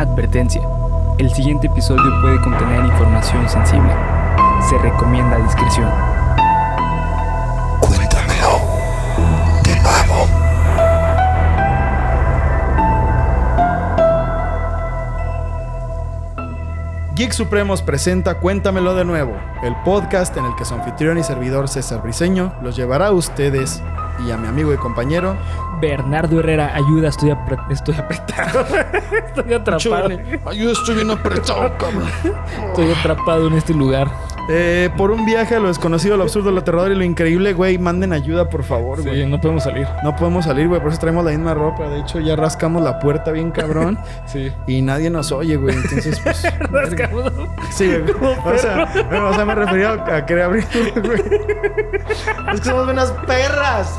Advertencia. El siguiente episodio puede contener información sensible. Se recomienda discreción. Cuéntamelo de nuevo. Geek Supremos presenta Cuéntamelo de nuevo, el podcast en el que su anfitrión y servidor César Briseño los llevará a ustedes y a mi amigo y compañero Bernardo Herrera, ayuda, estoy, apre- estoy apretado. estoy atrapado. Ayuda, estoy bien apretado, cabrón. Estoy atrapado en este lugar. Eh, por un viaje a lo desconocido, lo absurdo, lo aterrador y lo increíble, güey, manden ayuda, por favor, güey. Sí, no podemos salir. No podemos salir, güey, por eso traemos la misma ropa. De hecho, ya rascamos la puerta bien cabrón Sí. y nadie nos oye, güey. Entonces, pues. Rascamos. Sí, güey. O sea, o sea, me refería a querer abrir, güey. Es que somos unas perras.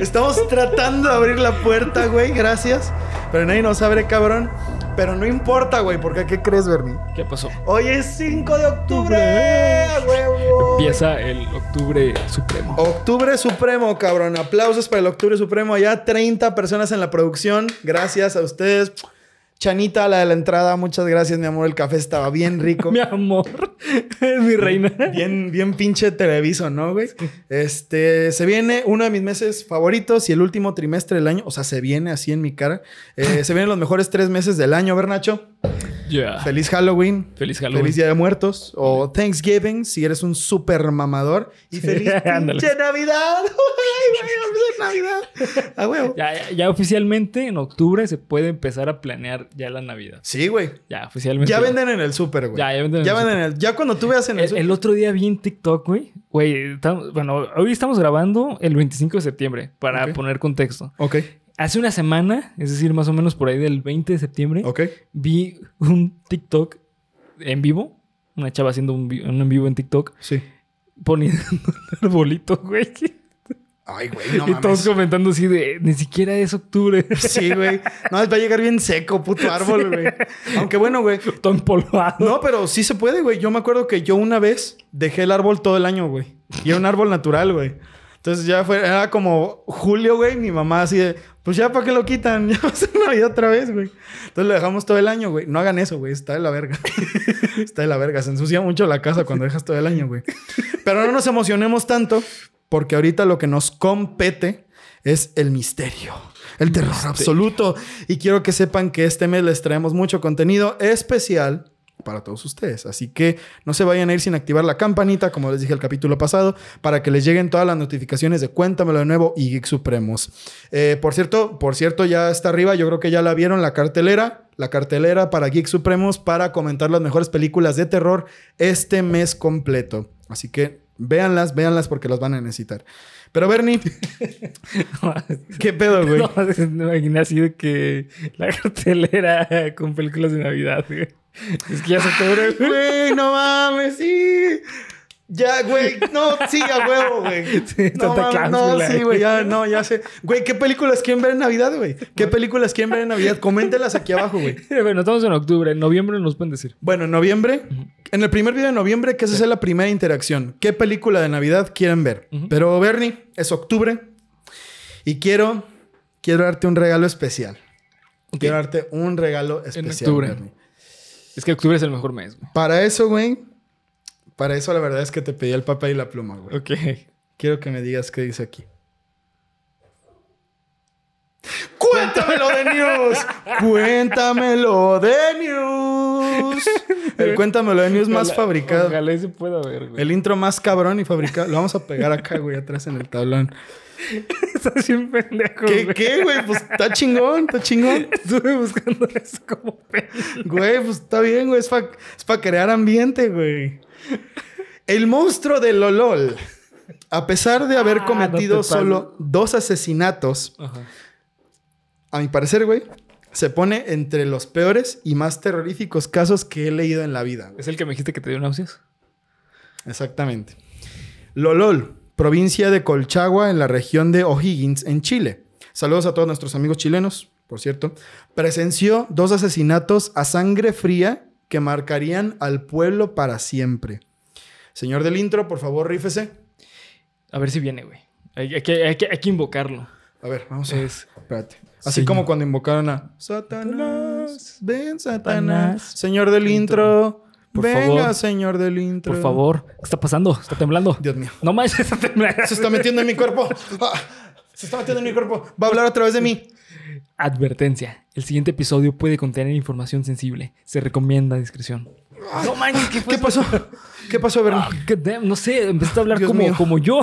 Estamos tratando de abrir la puerta, güey, gracias. Pero nadie nos abre, cabrón. Pero no importa, güey, porque ¿qué crees, Bernie? ¿Qué pasó? Hoy es 5 de octubre, ¡a huevo! Empieza el octubre supremo. Octubre Supremo, cabrón. Aplausos para el Octubre Supremo. Ya 30 personas en la producción. Gracias a ustedes. Chanita, la de la entrada, muchas gracias, mi amor. El café estaba bien rico. Mi amor. Es mi reina. Bien, bien pinche televiso, ¿no, güey? Este, se viene uno de mis meses favoritos y el último trimestre del año. O sea, se viene así en mi cara. Eh, se vienen los mejores tres meses del año, Bernacho. Ya. Feliz Halloween. Feliz Halloween. Feliz Día de Muertos. O Thanksgiving, si eres un súper mamador. Y feliz pinche Navidad. Ay, Navidad. A huevo. Ya, ya, ya oficialmente en octubre se puede empezar a planear ya la Navidad. Sí, güey. Ya, oficialmente. Ya venden en el súper, güey. Ya, ya venden en Ya el venden en el... Ya cuando tú veas en el, El, súper... el otro día vi en TikTok, güey. Güey, bueno, hoy estamos grabando el 25 de septiembre, para poner contexto. Ok, Hace una semana, es decir, más o menos por ahí del 20 de septiembre, ok. vi un TikTok en vivo. Una chava haciendo un, un en vivo en TikTok, Sí. poniendo un arbolito, güey. Ay, güey, no y todos comentando así de, ni siquiera es octubre. Sí, güey. No, va a llegar bien seco, puto árbol, güey. Aunque bueno, güey. Todo empolvado. No, pero sí se puede, güey. Yo me acuerdo que yo una vez dejé el árbol todo el año, güey. Y era un árbol natural, güey. Entonces ya fue, era como julio, güey. Mi mamá así de, pues ya, ¿para qué lo quitan? Ya va a ser Navidad otra vez, güey. Entonces lo dejamos todo el año, güey. No hagan eso, güey. Está de la verga. Está de la verga. Se ensucia mucho la casa cuando dejas todo el año, güey. Pero no nos emocionemos tanto, porque ahorita lo que nos compete es el misterio. El terror absoluto. Y quiero que sepan que este mes les traemos mucho contenido especial para todos ustedes. Así que no se vayan a ir sin activar la campanita, como les dije el capítulo pasado, para que les lleguen todas las notificaciones de Cuéntamelo de nuevo y Geek Supremos. Eh, por cierto, por cierto, ya está arriba. Yo creo que ya la vieron la cartelera. La cartelera para Geek Supremos para comentar las mejores películas de terror este mes completo. Así que véanlas, véanlas porque las van a necesitar. Pero Bernie, ¿qué pedo, güey? No, me imaginé así de que la cartelera con películas de Navidad, güey. Es que ya se güey. Güey, no mames, sí. Ya, güey, no, sí, a huevo, güey. Sí, no, Claus, no, sí, güey, ya, no, ya sé. Güey, ¿qué películas quieren ver en Navidad, güey? ¿Qué películas quieren ver en Navidad? Coméntelas aquí abajo, güey. Bueno, estamos en octubre. En noviembre nos pueden decir. Bueno, en noviembre, en el primer video de noviembre, que esa es la primera interacción. ¿Qué película de Navidad quieren ver? Pero, Bernie, es octubre y quiero, quiero darte un regalo especial. Quiero darte un regalo especial, octubre. Bernie. Es que octubre es el mejor mes, güey. Para eso, güey, para eso la verdad es que te pedí el papel y la pluma, güey. Ok. Quiero que me digas qué dice aquí. ¡Cuéntamelo de news! ¡Cuéntamelo de news! El cuéntamelo de news más Ojalá- fabricado. Ojalá se pueda ver, güey. El intro más cabrón y fabricado. Lo vamos a pegar acá, güey, atrás en el tablón. Estás bien pendejo, ¿Qué, güey. qué, güey? Pues está chingón, está chingón. Estuve buscando eso como pena. Güey, pues está bien, güey. Es para crear ambiente, güey. El monstruo de Lolol. A pesar de haber Ah, cometido no solo dos asesinatos, Ajá. a mi parecer, güey, se pone entre los peores y más terroríficos casos que he leído en la vida. güey. ¿Es el que me dijiste que te dio náuseas? Exactamente. Lolol, provincia de Colchagua, en la región de O'Higgins, en Chile. Saludos a todos nuestros amigos chilenos, por cierto. Presenció dos asesinatos a sangre fría que marcarían al pueblo para siempre. Señor del intro, por favor, rífese. A ver si viene, güey. Hay, hay que, hay que- hay que invocarlo. A ver, vamos a ver. Es Espérate. Así Sí. como cuando invocaron a Satanás, ven Satanás, Satanás. señor del intro, Por venga favor. señor del intro. Por favor. ¿Qué está pasando? Está temblando. Dios mío. No manches, está temblando. Se está metiendo en mi cuerpo. Ah, se está metiendo en mi cuerpo. Va a hablar a través de mí. Advertencia. El siguiente episodio puede contener información sensible. Se recomienda discreción. No manches, ¿qué fue ¿Qué pasó? ¿Qué pasó, Bernie? Ah, no sé, empezaste a hablar Dios como, mío. como yo.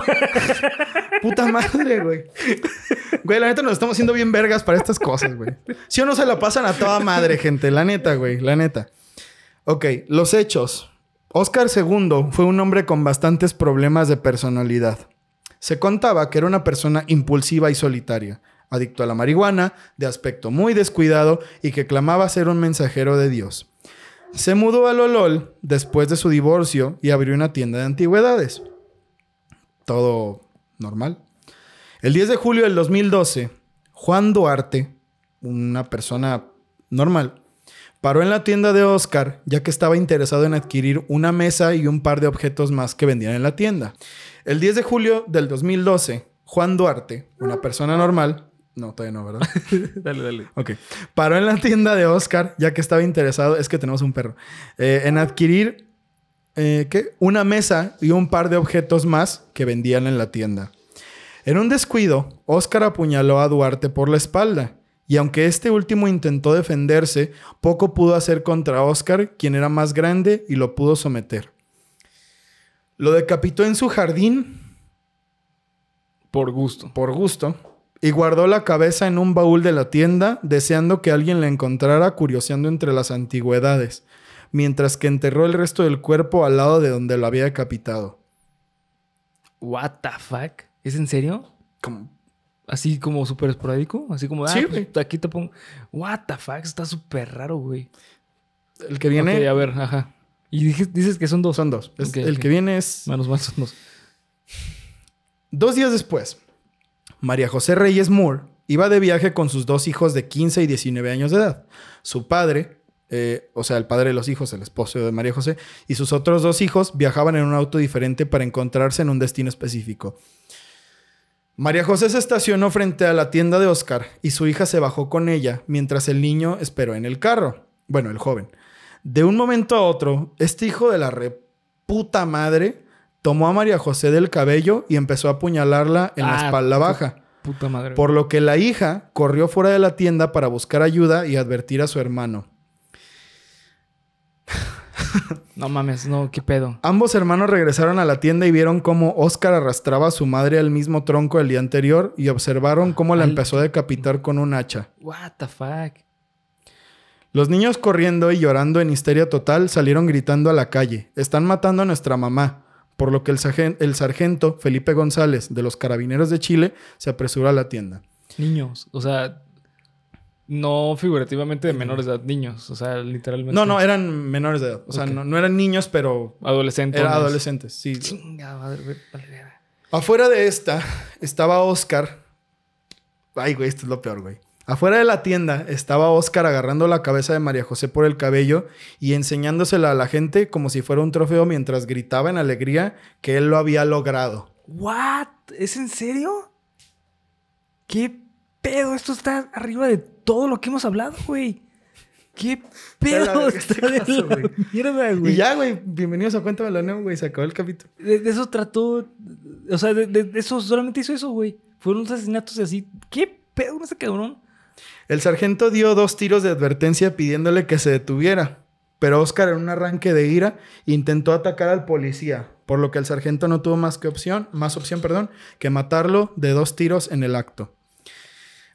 Puta madre, güey. Güey, la neta nos estamos haciendo bien vergas para estas cosas, güey. Si o no se la pasan a toda madre, gente. La neta, güey. La neta. Ok, los hechos. Oscar II fue un hombre con bastantes problemas de personalidad. Se contaba que era una persona impulsiva y solitaria, adicto a la marihuana, de aspecto muy descuidado y que clamaba ser un mensajero de Dios. Se mudó a Lolol después de su divorcio y abrió una tienda de antigüedades. Todo normal. El 10 de julio del 2012, Juan Duarte, una persona normal, paró en la tienda de Oscar ya que estaba interesado en adquirir una mesa y un par de objetos más que vendían en la tienda. El 10 de julio del 2012, Juan Duarte, una persona normal, no, todavía no, ¿verdad? dale, dale. Ok. Paró en la tienda de Oscar, ya que estaba interesado, es que tenemos un perro, eh, en adquirir eh, ¿qué? una mesa y un par de objetos más que vendían en la tienda. En un descuido, Oscar apuñaló a Duarte por la espalda, y aunque este último intentó defenderse, poco pudo hacer contra Oscar, quien era más grande y lo pudo someter. Lo decapitó en su jardín Por gusto. por gusto, y guardó la cabeza en un baúl de la tienda, deseando que alguien la encontrara curioseando entre las antigüedades, mientras que enterró el resto del cuerpo al lado de donde lo había decapitado. What the fuck? ¿Es en serio? Como- Así como súper esporádico. Así como, ah, Sí, pues, güey. aquí te pongo. What the fuck? Está súper raro, güey. el que viene Ok, a ver, ajá. Y dices que son dos. son dos. El que viene es Menos mal son dos. dos días después. María José Reyes Moore iba de viaje con sus dos hijos de 15 y 19 años de edad. Su padre, eh, o sea, el padre de los hijos, el esposo de María José, y sus otros dos hijos viajaban en un auto diferente para encontrarse en un destino específico. María José se estacionó frente a la tienda de Oscar y su hija se bajó con ella mientras el niño esperó en el carro. Bueno, el joven. De un momento a otro, este hijo de la reputa madre tomó a María José del cabello y empezó a apuñalarla en la Ah, espalda baja. Puta madre. Por lo que la hija corrió fuera de la tienda para buscar ayuda y advertir a su hermano. No mames, no, qué pedo. Ambos hermanos regresaron a la tienda y vieron cómo Oscar arrastraba a su madre al mismo tronco el día anterior y observaron cómo la Al- empezó a decapitar con un hacha. What the fuck. Los niños corriendo y llorando en histeria total salieron gritando a la calle. Están matando a nuestra mamá. Por lo que el, sargen- el sargento Felipe González de los Carabineros de Chile se apresuró a la tienda. Niños. O sea, no figurativamente de menores de edad, niños. O sea, literalmente. No, no, eran menores de edad. O sea, no, no eran niños, pero Adolescentes. eran adolescentes. Sí. Chinga, madre, verga. Afuera de esta estaba Oscar. Ay, güey, esto es lo peor, güey. Afuera de la tienda estaba Oscar agarrando la cabeza de María José por el cabello y enseñándosela a la gente como si fuera un trofeo mientras gritaba en alegría que él lo había logrado. What? ¿Es en serio? ¿Qué pedo? Esto está arriba de todo lo que hemos hablado, güey. ¿Qué pedo? Está este de caso, la güey. mierda, güey. Y ya, güey, bienvenidos a Cuéntame la Neo, güey, se acabó el capítulo. De, de eso trató. O sea, de, eso solamente hizo eso, güey. Fueron unos asesinatos y así. ¿Qué pedo ese cabrón? El sargento dio dos tiros de advertencia pidiéndole que se detuviera, pero Oscar en un arranque de ira intentó atacar al policía, por lo que el sargento no tuvo más que opción, más opción, perdón, que matarlo de dos tiros en el acto.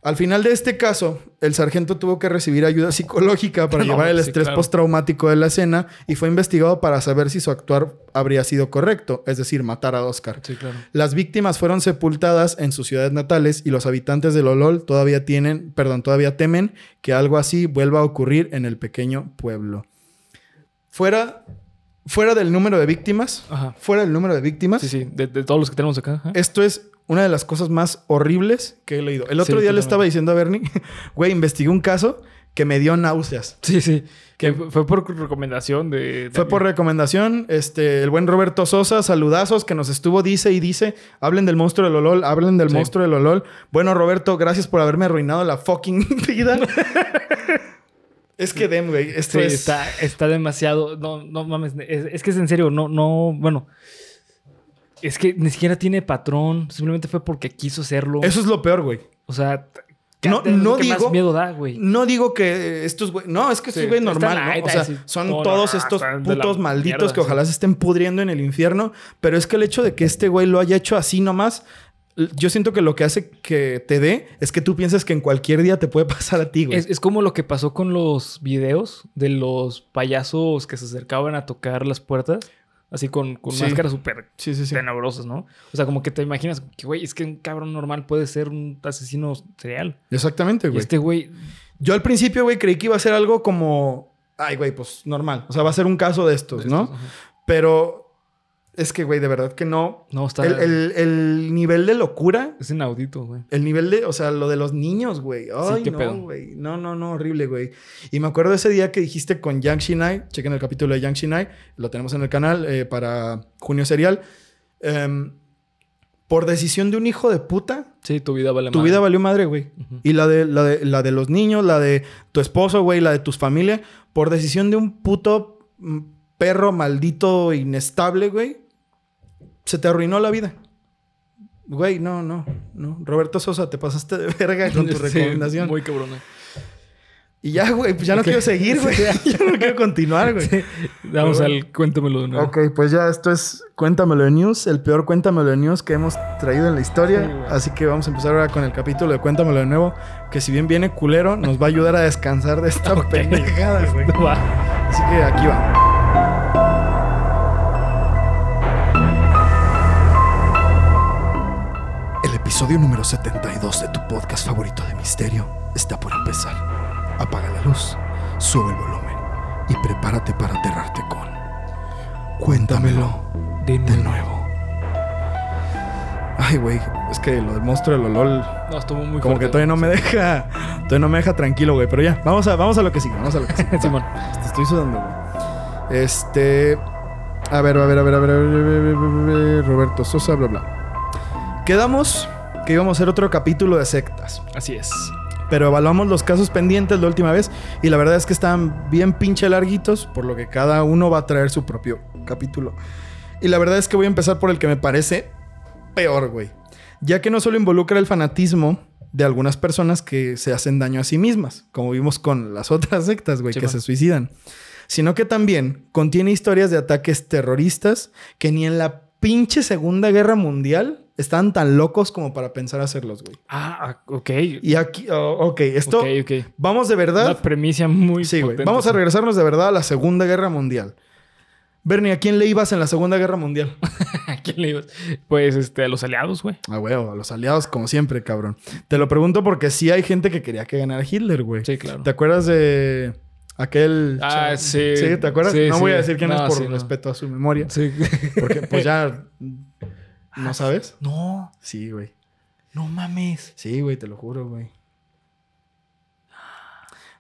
Al final de este caso, el sargento tuvo que recibir ayuda psicológica para No, llevar el sí, estrés claro. postraumático de la escena y fue investigado para saber si su actuar habría sido correcto, es decir, matar a Oscar. Sí, claro. Las víctimas fueron sepultadas en sus ciudades natales y los habitantes de Lolol todavía tienen, perdón, todavía temen que algo así vuelva a ocurrir en el pequeño pueblo. Fuera, fuera del número de víctimas, Ajá. fuera del número de víctimas, Sí, sí. De, de todos los que tenemos acá. esto es una de las cosas más horribles que he leído. El otro Sí, día le estaba diciendo a Bernie, güey, investigué un caso que me dio náuseas. Sí, sí. Que fue fue por recomendación de... Fue por recomendación, este, el buen Roberto Sosa, saludazos, que nos estuvo, dice y dice, hablen del monstruo del Olol, hablen del Sí. monstruo del Olol. Bueno, Roberto, gracias por haberme arruinado la fucking vida. es que Dem, güey, esto Sí, es... está, está demasiado... No, no mames. Es, es que es en serio. No, no... Bueno... Es que ni siquiera tiene patrón. Simplemente fue porque quiso hacerlo. Eso es lo peor, güey. O sea... No- no que digo- más miedo da, güey. No digo que estos güey. No, es que estos Sí, güey normal, ¿no? O sea, sí. son todos estos putos malditos mierda, que ojalá sí. se estén pudriendo en el infierno. Pero es que el hecho de que este güey lo haya hecho así nomás. Yo siento que lo que hace que te dé es que tú piensas que en cualquier día te puede pasar a ti, güey. Es, es como lo que pasó con los videos de los payasos que se acercaban a tocar las puertas. Así con, con Sí. máscaras súper Sí, sí, tenebrosas, ¿no? O sea, como que te imaginas que, güey, es que un cabrón normal puede ser un asesino serial. Exactamente, Y güey. este güey... Yo al principio, güey, creí que iba a ser algo como. Ay, güey, pues normal. O sea, va a ser un caso de estos, ¿no? Pero es que, güey, de verdad que no. No, está... El, el- el nivel de locura Es inaudito, güey. El nivel de, o sea, lo de los niños, güey. Ay, no, güey. No, no, no, horrible, güey. Y me acuerdo ese día que dijiste con Yang Shinai, chequen el capítulo de Yang Shinai, lo tenemos en el canal eh, para Junio Serial. Em, por decisión de un hijo de puta, Sí, tu vida vale tu madre. vida valió madre, güey. Y la de, la, de, la de los niños, la de tu esposo, güey, la de tus familias, por decisión de un puto mm, perro maldito inestable, güey, se te arruinó la vida. Güey, no, no, no. Roberto Sosa, te pasaste de verga con tu Sí, recomendación. muy cabrón. güey. Y ya, güey, pues ya no quiero seguir, güey. ya no quiero continuar, güey. Vamos Pero al cuéntamelo de nuevo. Ok, pues ya esto es Cuéntamelo de News, el peor Cuéntamelo de News que hemos traído en la historia. Sí. Así que vamos a empezar ahora con el capítulo de Cuéntamelo de nuevo, que si bien viene culero, nos va a ayudar a descansar de esta Ok. pendejada, güey. Así que aquí va. Episodio número 72 de tu podcast favorito de misterio está por empezar. Apaga la luz, sube el volumen y prepárate para aterrarte con Cuéntamelo De de nuevo. Ay, güey, es que lo del monstruo Olol No, estuvo muy como que todavía no me deja, todavía no me deja tranquilo, güey, pero ya, vamos a vamos a lo que sigue, vamos a lo que sigue. Simón. Te estoy sudando, güey. Este. A ver, a ver, a ver, a ver, a ver, a ver, a ver, a ver, Roberto Sosa, bla, bla. Quedamos que íbamos a hacer otro capítulo de sectas. Así es. Pero evaluamos los casos pendientes la última vez. Y la verdad es que están bien pinche larguitos. Por lo que cada uno va a traer su propio capítulo. Y la verdad es que voy a empezar por el que me parece peor, güey. Ya que no solo involucra el fanatismo de algunas personas que se hacen daño a sí mismas, como vimos con las otras sectas, güey, que se suicidan, sino que también contiene historias de ataques terroristas que ni en la pinche Segunda Guerra Mundial estaban tan locos como para pensar hacerlos, güey. Ah, ah, ok. Y aquí, oh, ok, esto, Ok, ok. vamos de verdad. Una premisa muy Sí, güey. Vamos a regresarnos de verdad a la Segunda Guerra Mundial. Bernie, ¿a quién le ibas en la Segunda Guerra Mundial? ¿A quién le ibas? Pues este, a los aliados, güey. Ah, güey, a los aliados, como siempre, cabrón. Te lo pregunto porque sí hay gente que quería que ganara Hitler, güey. Sí, claro. ¿Te acuerdas de aquel... Ah, sí. Sí, ¿te acuerdas? Sí, no sí. voy a decir quién es por sí, no. respeto a su memoria. Sí. Porque pues ya... ¿No sabes? No, Sí, güey. no mames. Sí, güey, te lo juro, güey.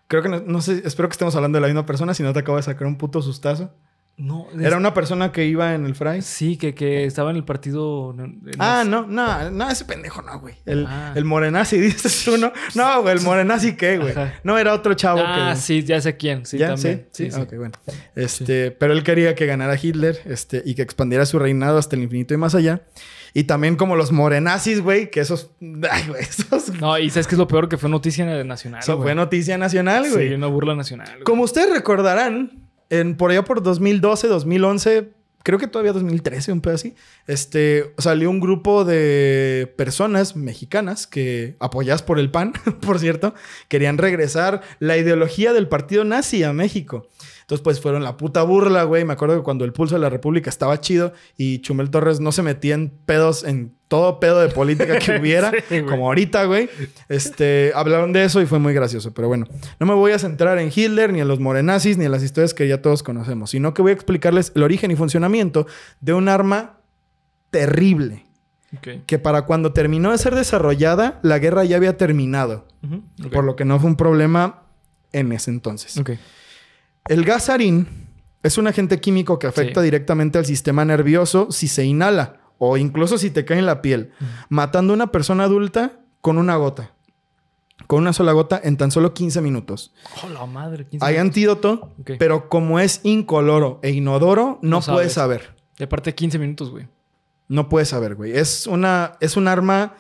Creo que no, no sé, espero que estemos hablando de la misma persona, si no te acabo de sacar un puto sustazo. No. Era una persona que iba en el fray. Sí, que, que estaba en el partido. en- Ah, no, no, no, ese pendejo no, güey. El, Ah. el morenazi, dices uno. No, güey, el morenazi qué, güey. Ajá. No, era otro chavo Ah, que. sí, ya sé quién. Sí, ¿Ya? también. Sí, sí, ok, bueno. Este, pero él quería que ganara Hitler, este, y que expandiera su reinado hasta el infinito y más allá. Y también como los morenazis, güey, que esos, ay, güey, esos, No, y sabes que es lo peor que fue noticia nacional. eso fue noticia nacional, güey. Sí, una burla nacional. güey. Como ustedes recordarán, en, por allá por 2012, 2011, creo que todavía 2013, un pedo así, este, salió un grupo de personas mexicanas que, apoyadas por el PAN, por cierto, querían regresar la ideología del partido nazi a México. Entonces, pues fueron la puta burla, güey. Me acuerdo que cuando el pulso de la República estaba chido y Chumel Torres no se metía en pedos, en todo pedo de política que hubiera, Sí, como ahorita, güey. Este, hablaron de eso y fue muy gracioso. Pero bueno, no me voy a centrar en Hitler, ni en los morenazis, ni en las historias que ya todos conocemos, sino que voy a explicarles el origen y funcionamiento de un arma terrible. Que para cuando terminó de ser desarrollada, la guerra ya había terminado. Por lo que no fue un problema en ese entonces. Ok. El gas sarín es un agente químico que afecta Sí. directamente al sistema nervioso si se inhala o incluso si te cae en la piel, matando a una persona adulta con una gota. Con una sola gota en tan solo 15 minutos. Oh, la madre. 15 Hay minutos. antídoto, pero como es incoloro e inodoro, no, No puedes saber. Y aparte 15 minutos, güey. No puedes saber, güey. Es una es un arma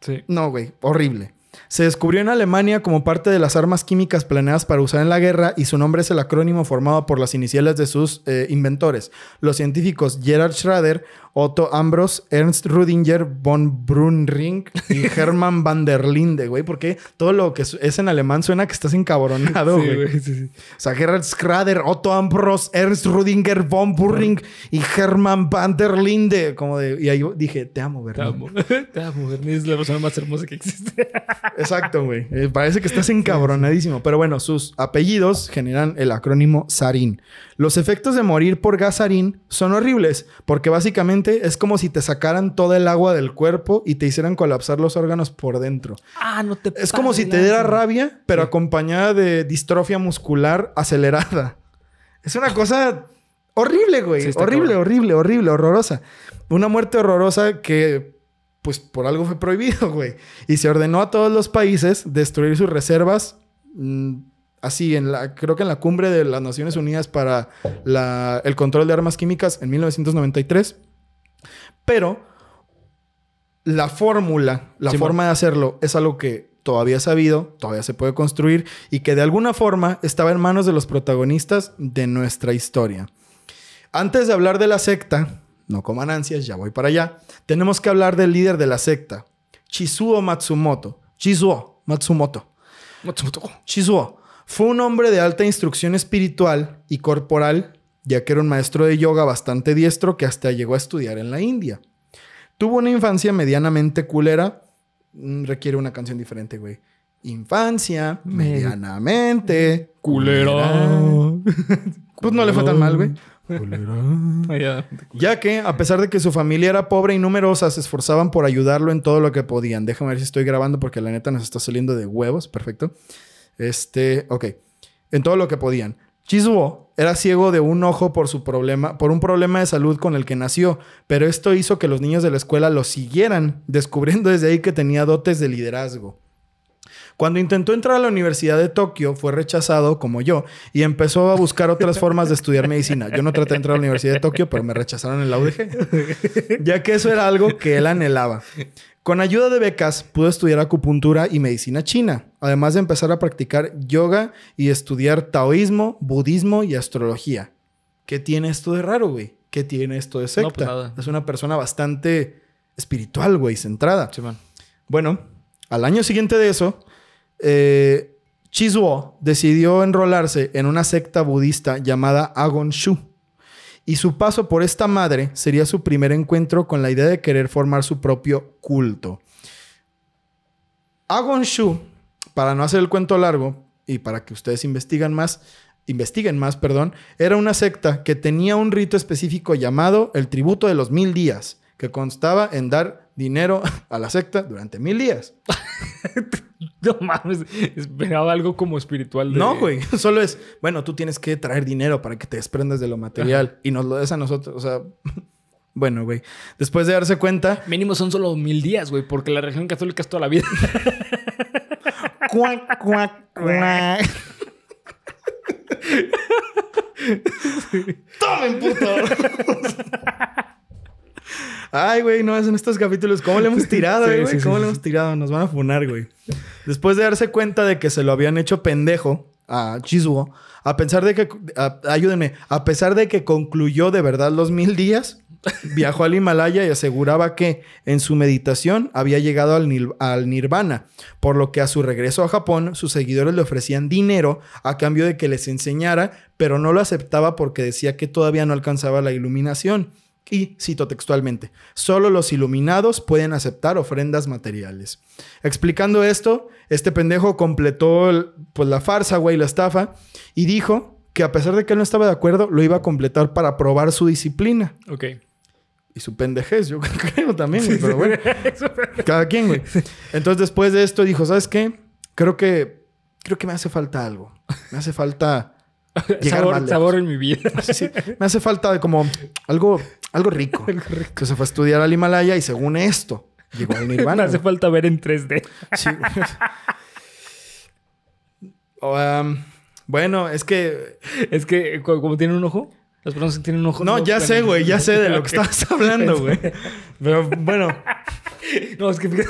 Sí. No, güey, horrible. Se descubrió en Alemania como parte de las armas químicas planeadas para usar en la guerra y su nombre es el acrónimo formado por las iniciales de sus eh, inventores, los científicos Gerhard Schrader, Otto Ambros, Ernst Rüdinger von Brunring y Hermann van der Linde, güey, porque todo lo que es en alemán suena que estás encabronado, Sí, güey. Sí, sí. O sea, Gerhard Schrader, Otto Ambros, Ernst Rüdinger von Brunring y Hermann van der Linde, como de y ahí dije, te amo, Te ¿verdad? amo. Te amo, Bernie. Es la persona más hermosa que existe. Exacto, güey. Eh, parece que estás encabronadísimo. Pero bueno, sus apellidos generan el acrónimo SARIN. Los efectos de morir por gas sarín son horribles, porque básicamente es como si te sacaran toda el agua del cuerpo y te hicieran colapsar los órganos por dentro. ah, no te Es como si te diera rabia, pero acompañada de distrofia muscular acelerada. Es una cosa horrible, güey. Sí, horrible, cabrón. horrible, horrible, horrorosa. Una muerte horrorosa que, pues, por algo fue prohibido, güey. Y se ordenó a todos los países destruir sus reservas. mm, así, en la, creo que en la cumbre de las Naciones Unidas para la- el control de armas químicas en 1993. Pero la fórmula, la forma de hacerlo es algo que todavía es sabido, todavía se puede construir y que de alguna forma estaba en manos de los protagonistas de nuestra historia. Antes de hablar de la secta, no coman ansias, ya voy para allá, tenemos que hablar del líder de la secta, Chizuo Matsumoto. Chizuo Matsumoto. Matsumoto. Shizuo fue un hombre de alta instrucción espiritual y corporal, ya que era un maestro de yoga bastante diestro que hasta llegó a estudiar en la India. Tuvo una infancia medianamente culera. Mm, Requiere una canción diferente, güey. Infancia Me- medianamente Culera. Pues no le fue tan mal, güey. Ya. Ya que, a pesar de que su familia era pobre y numerosa, se esforzaban por ayudarlo en todo lo que podían. Déjame ver si estoy grabando porque la neta nos está saliendo de huevos. Perfecto. Este, ok. En todo lo que podían. Chizuo era ciego de un ojo por su problema, por un problema de salud con el que nació, pero esto hizo que los niños de la escuela lo siguieran, descubriendo desde ahí que tenía dotes de liderazgo. Cuando intentó entrar a la Universidad de Tokio, fue rechazado como yo y empezó a buscar otras formas de estudiar medicina. Yo no traté de entrar a la Universidad de Tokio, pero me rechazaron en la UDG, ya que eso era algo que él anhelaba. Con ayuda de becas, pudo estudiar acupuntura y medicina china, además de empezar a practicar yoga y estudiar taoísmo, budismo y astrología. ¿Qué tiene esto de raro, güey? ¿Qué tiene esto de secta? No, pues nada. Es una persona bastante espiritual, güey, centrada. Sí, man. Bueno, al año siguiente de eso, eh, Chizuo decidió enrolarse en una secta budista llamada Agon Shu. Y su paso por esta madre sería su primer encuentro con la idea de querer formar su propio culto. Agon Shu, para no hacer el cuento largo y para que ustedes investiguen más, investiguen más, perdón, era una secta que tenía un rito específico llamado el tributo de los mil días, que constaba en dar dinero a la secta durante mil días. No mames. Esperaba algo como espiritual. De... No, güey, solo es, bueno, tú tienes que traer dinero para que te desprendas de lo material y nos lo des a nosotros, o sea, bueno, güey, después de darse cuenta, Mínimo son solo mil días, güey, porque la religión católica es toda la vida. Cuac, cuac, cuac. ¡Tomen, puto! Ay, güey, no, es en estos capítulos. ¿Cómo le hemos tirado, eh, güey? sí, sí, ¿Cómo sí, le hemos tirado? Nos van a funar, güey. Después de darse cuenta de que se lo habían hecho pendejo a Chizuo, a pesar de que... a- ayúdenme. A pesar de que concluyó de verdad los mil días, viajó al Himalaya y aseguraba que en su meditación había llegado al, al nirvana, por lo que a su regreso a Japón sus seguidores le ofrecían dinero a cambio de que les enseñara, pero no lo aceptaba porque decía que todavía no alcanzaba la iluminación. Y cito textualmente, solo los iluminados pueden aceptar ofrendas materiales. Explicando esto, este pendejo completó pues, la farsa, güey, la estafa, y dijo que a pesar de que él no estaba de acuerdo, lo iba a completar para probar su disciplina. ok. Y su pendejez, yo creo también, güey, pero bueno. Cada quien, güey. Entonces, después de esto, dijo, ¿sabes qué? Creo que creo que me hace falta algo. Me hace falta llegar sabor, sabor en mi vida. Sí. Me hace falta como algo, algo rico. Que se fue a estudiar al Himalaya y según esto, llegó al Me Nirvana. hace falta ver en 3D. Sí. Um, bueno, es que... Es que como tienen un ojo, las personas que tienen un ojo. No, ya sé, güey. Ya sé de lo que estabas hablando, güey. Pero bueno... No, es que fíjate.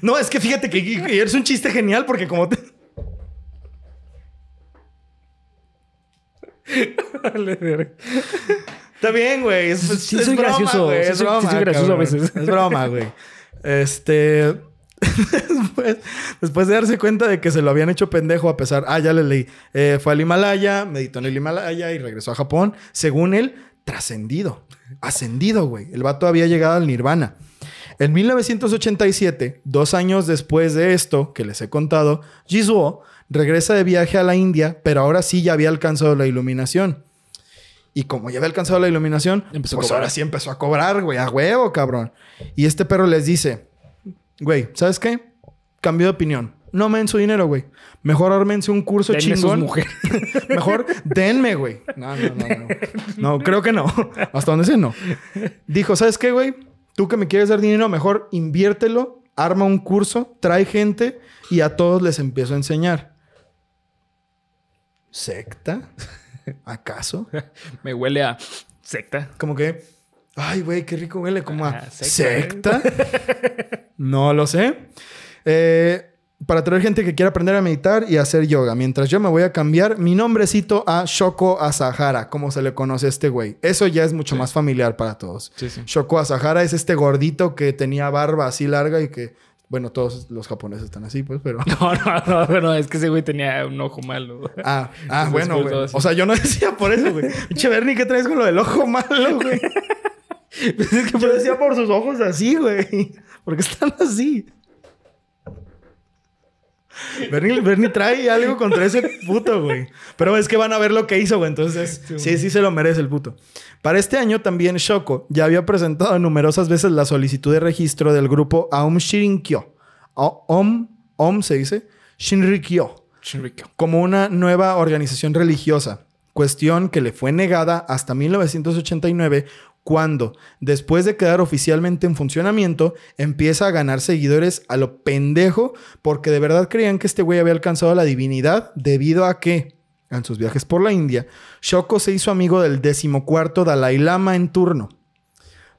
No, es que fíjate que, eres un chiste genial porque como te... Está bien, güey. Es, es- Sí es soy broma, gracioso. güey. Sí Es sí broma, soy gracioso a cabrón. veces. Es broma, güey. Este... después, después de darse cuenta de que se lo habían hecho pendejo a pesar... Ah, ya le leí. Eh, fue al Himalaya, meditó en el Himalaya y regresó a Japón. Según él, trascendido. Ascendido, güey. El vato había llegado al nirvana. En 1987, dos años después de esto que les he contado, Jisuo regresa de viaje a la India, pero ahora sí ya había alcanzado la iluminación. Y como ya había alcanzado la iluminación, Empezó pues ahora sí empezó a cobrar, güey, a huevo, cabrón. Y este perro les dice, güey, ¿sabes qué? Cambio de opinión. No me den su dinero, güey. Mejor ármense un curso Denle sus chingón. mujeres. Mejor denme, güey. No, no, no, no. No, creo que no. Hasta donde sé, no. Dijo, ¿sabes qué, güey? Tú que me quieres dar dinero, mejor inviértelo, arma un curso, trae gente y a todos les empiezo a enseñar. ¿Secta? ¿Acaso? Me huele a secta. Como que, ay, güey, qué rico huele, como a Ah, secta. secta. no lo sé. Eh, para traer gente que quiera aprender a meditar y hacer yoga. Mientras yo me voy a cambiar mi nombrecito a Shoko Asahara, como se le conoce a este güey. Eso ya es mucho más familiar para todos. Sí, sí. Shoko Asahara es este gordito que tenía barba así larga y que, bueno, todos los japoneses están así, pues, pero... No, no, no, no, no, es que ese güey tenía un ojo malo. Ah, ah Entonces, bueno, pues, güey. O sea, yo no decía por eso, güey. Pinche Bernie, ¿qué traes con lo del ojo malo, güey? Pues es que Yo decía por sus ojos así, güey. Porque están así. Bernie, Bernie trae algo contra ese puto, güey. Pero es que van a ver lo que hizo, güey. Entonces, sí, sí se lo merece el puto. Para este año también Shoko ya había presentado numerosas veces la solicitud de registro del grupo Aum Shirinkyo. O- Om, Om se dice, Shinrikyo Chinrico. como una nueva organización religiosa, cuestión que le fue negada hasta 1989 cuando, después de quedar oficialmente en funcionamiento, empieza a ganar seguidores a lo pendejo porque de verdad creían que este güey había alcanzado la divinidad debido a que, en sus viajes por la India, Shoko se hizo amigo del decimocuarto Dalai Lama en turno.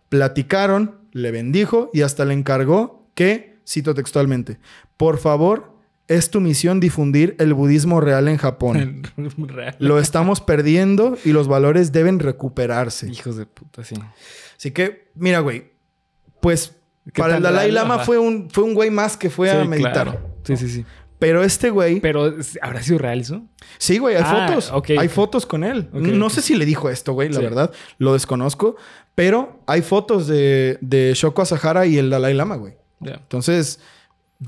Platicaron, le bendijo y hasta le encargó que, cito textualmente, por favor, es tu misión difundir el budismo real en Japón. Real. Lo estamos perdiendo y los valores deben recuperarse. Hijos de puta, sí. Así que, mira, güey, pues ¿Qué para el? Dalai Lama fue un, fue un güey más que fue a Sí, meditar. claro. Sí, sí, sí. Pero este güey, Pero, ¿habrá sido real eso? sí, güey, hay Ah, fotos. ok, hay ok. fotos con él. Ok, no sé si le dijo esto, güey, la Sí. verdad. Lo desconozco. Pero hay fotos de, de Shoko Asahara y el Dalai Lama, güey. Ya. Entonces,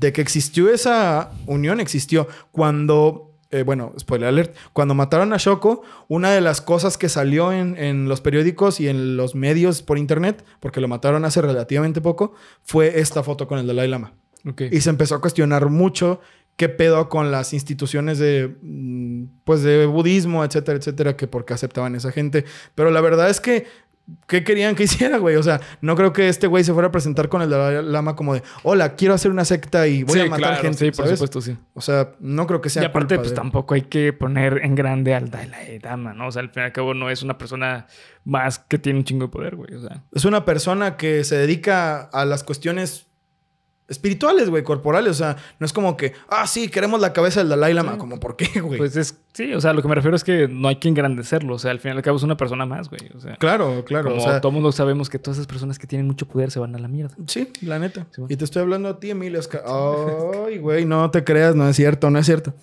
de que existió esa unión, existió. Cuando, eh, bueno, spoiler alert, cuando mataron a Shoko, una de las cosas que salió en, en los periódicos y en los medios por internet, porque lo mataron hace relativamente poco, fue esta foto con el Dalai Lama. Y se empezó a cuestionar mucho qué pedo con las instituciones de, mm, pues, de budismo, etcétera, etcétera, que por qué aceptaban esa gente. Pero la verdad es que, ¿qué querían que hiciera, güey? O sea, no creo que este güey se fuera a presentar con el Dalai Lama como de, hola, quiero hacer una secta y voy Sí, a matar claro, gente, Sí, por ¿sabes? supuesto, sí. O sea, no creo que sea y aparte, culpa pues de- tampoco hay que poner en grande al Dalai Lama, ¿no? O sea, al fin y al cabo no es una persona más que tiene un chingo de poder, güey. O sea, Es una persona que se dedica a las cuestiones espirituales, güey, corporales. O sea, no es como que, ah, sí, queremos la cabeza del Dalai Lama. Sí. Como, ¿por qué, güey? pues es, sí, o sea, lo que me refiero es que no hay que engrandecerlo. O sea, al fin y al cabo es una persona más, güey. O sea, claro, claro. como o sea, todos lo sabemos que todas esas personas que tienen mucho poder se van a la mierda. Sí, la neta. Sí, bueno. y te estoy hablando a ti, Emilio. Oscar. Ay, güey, no te creas, no es cierto, no es cierto.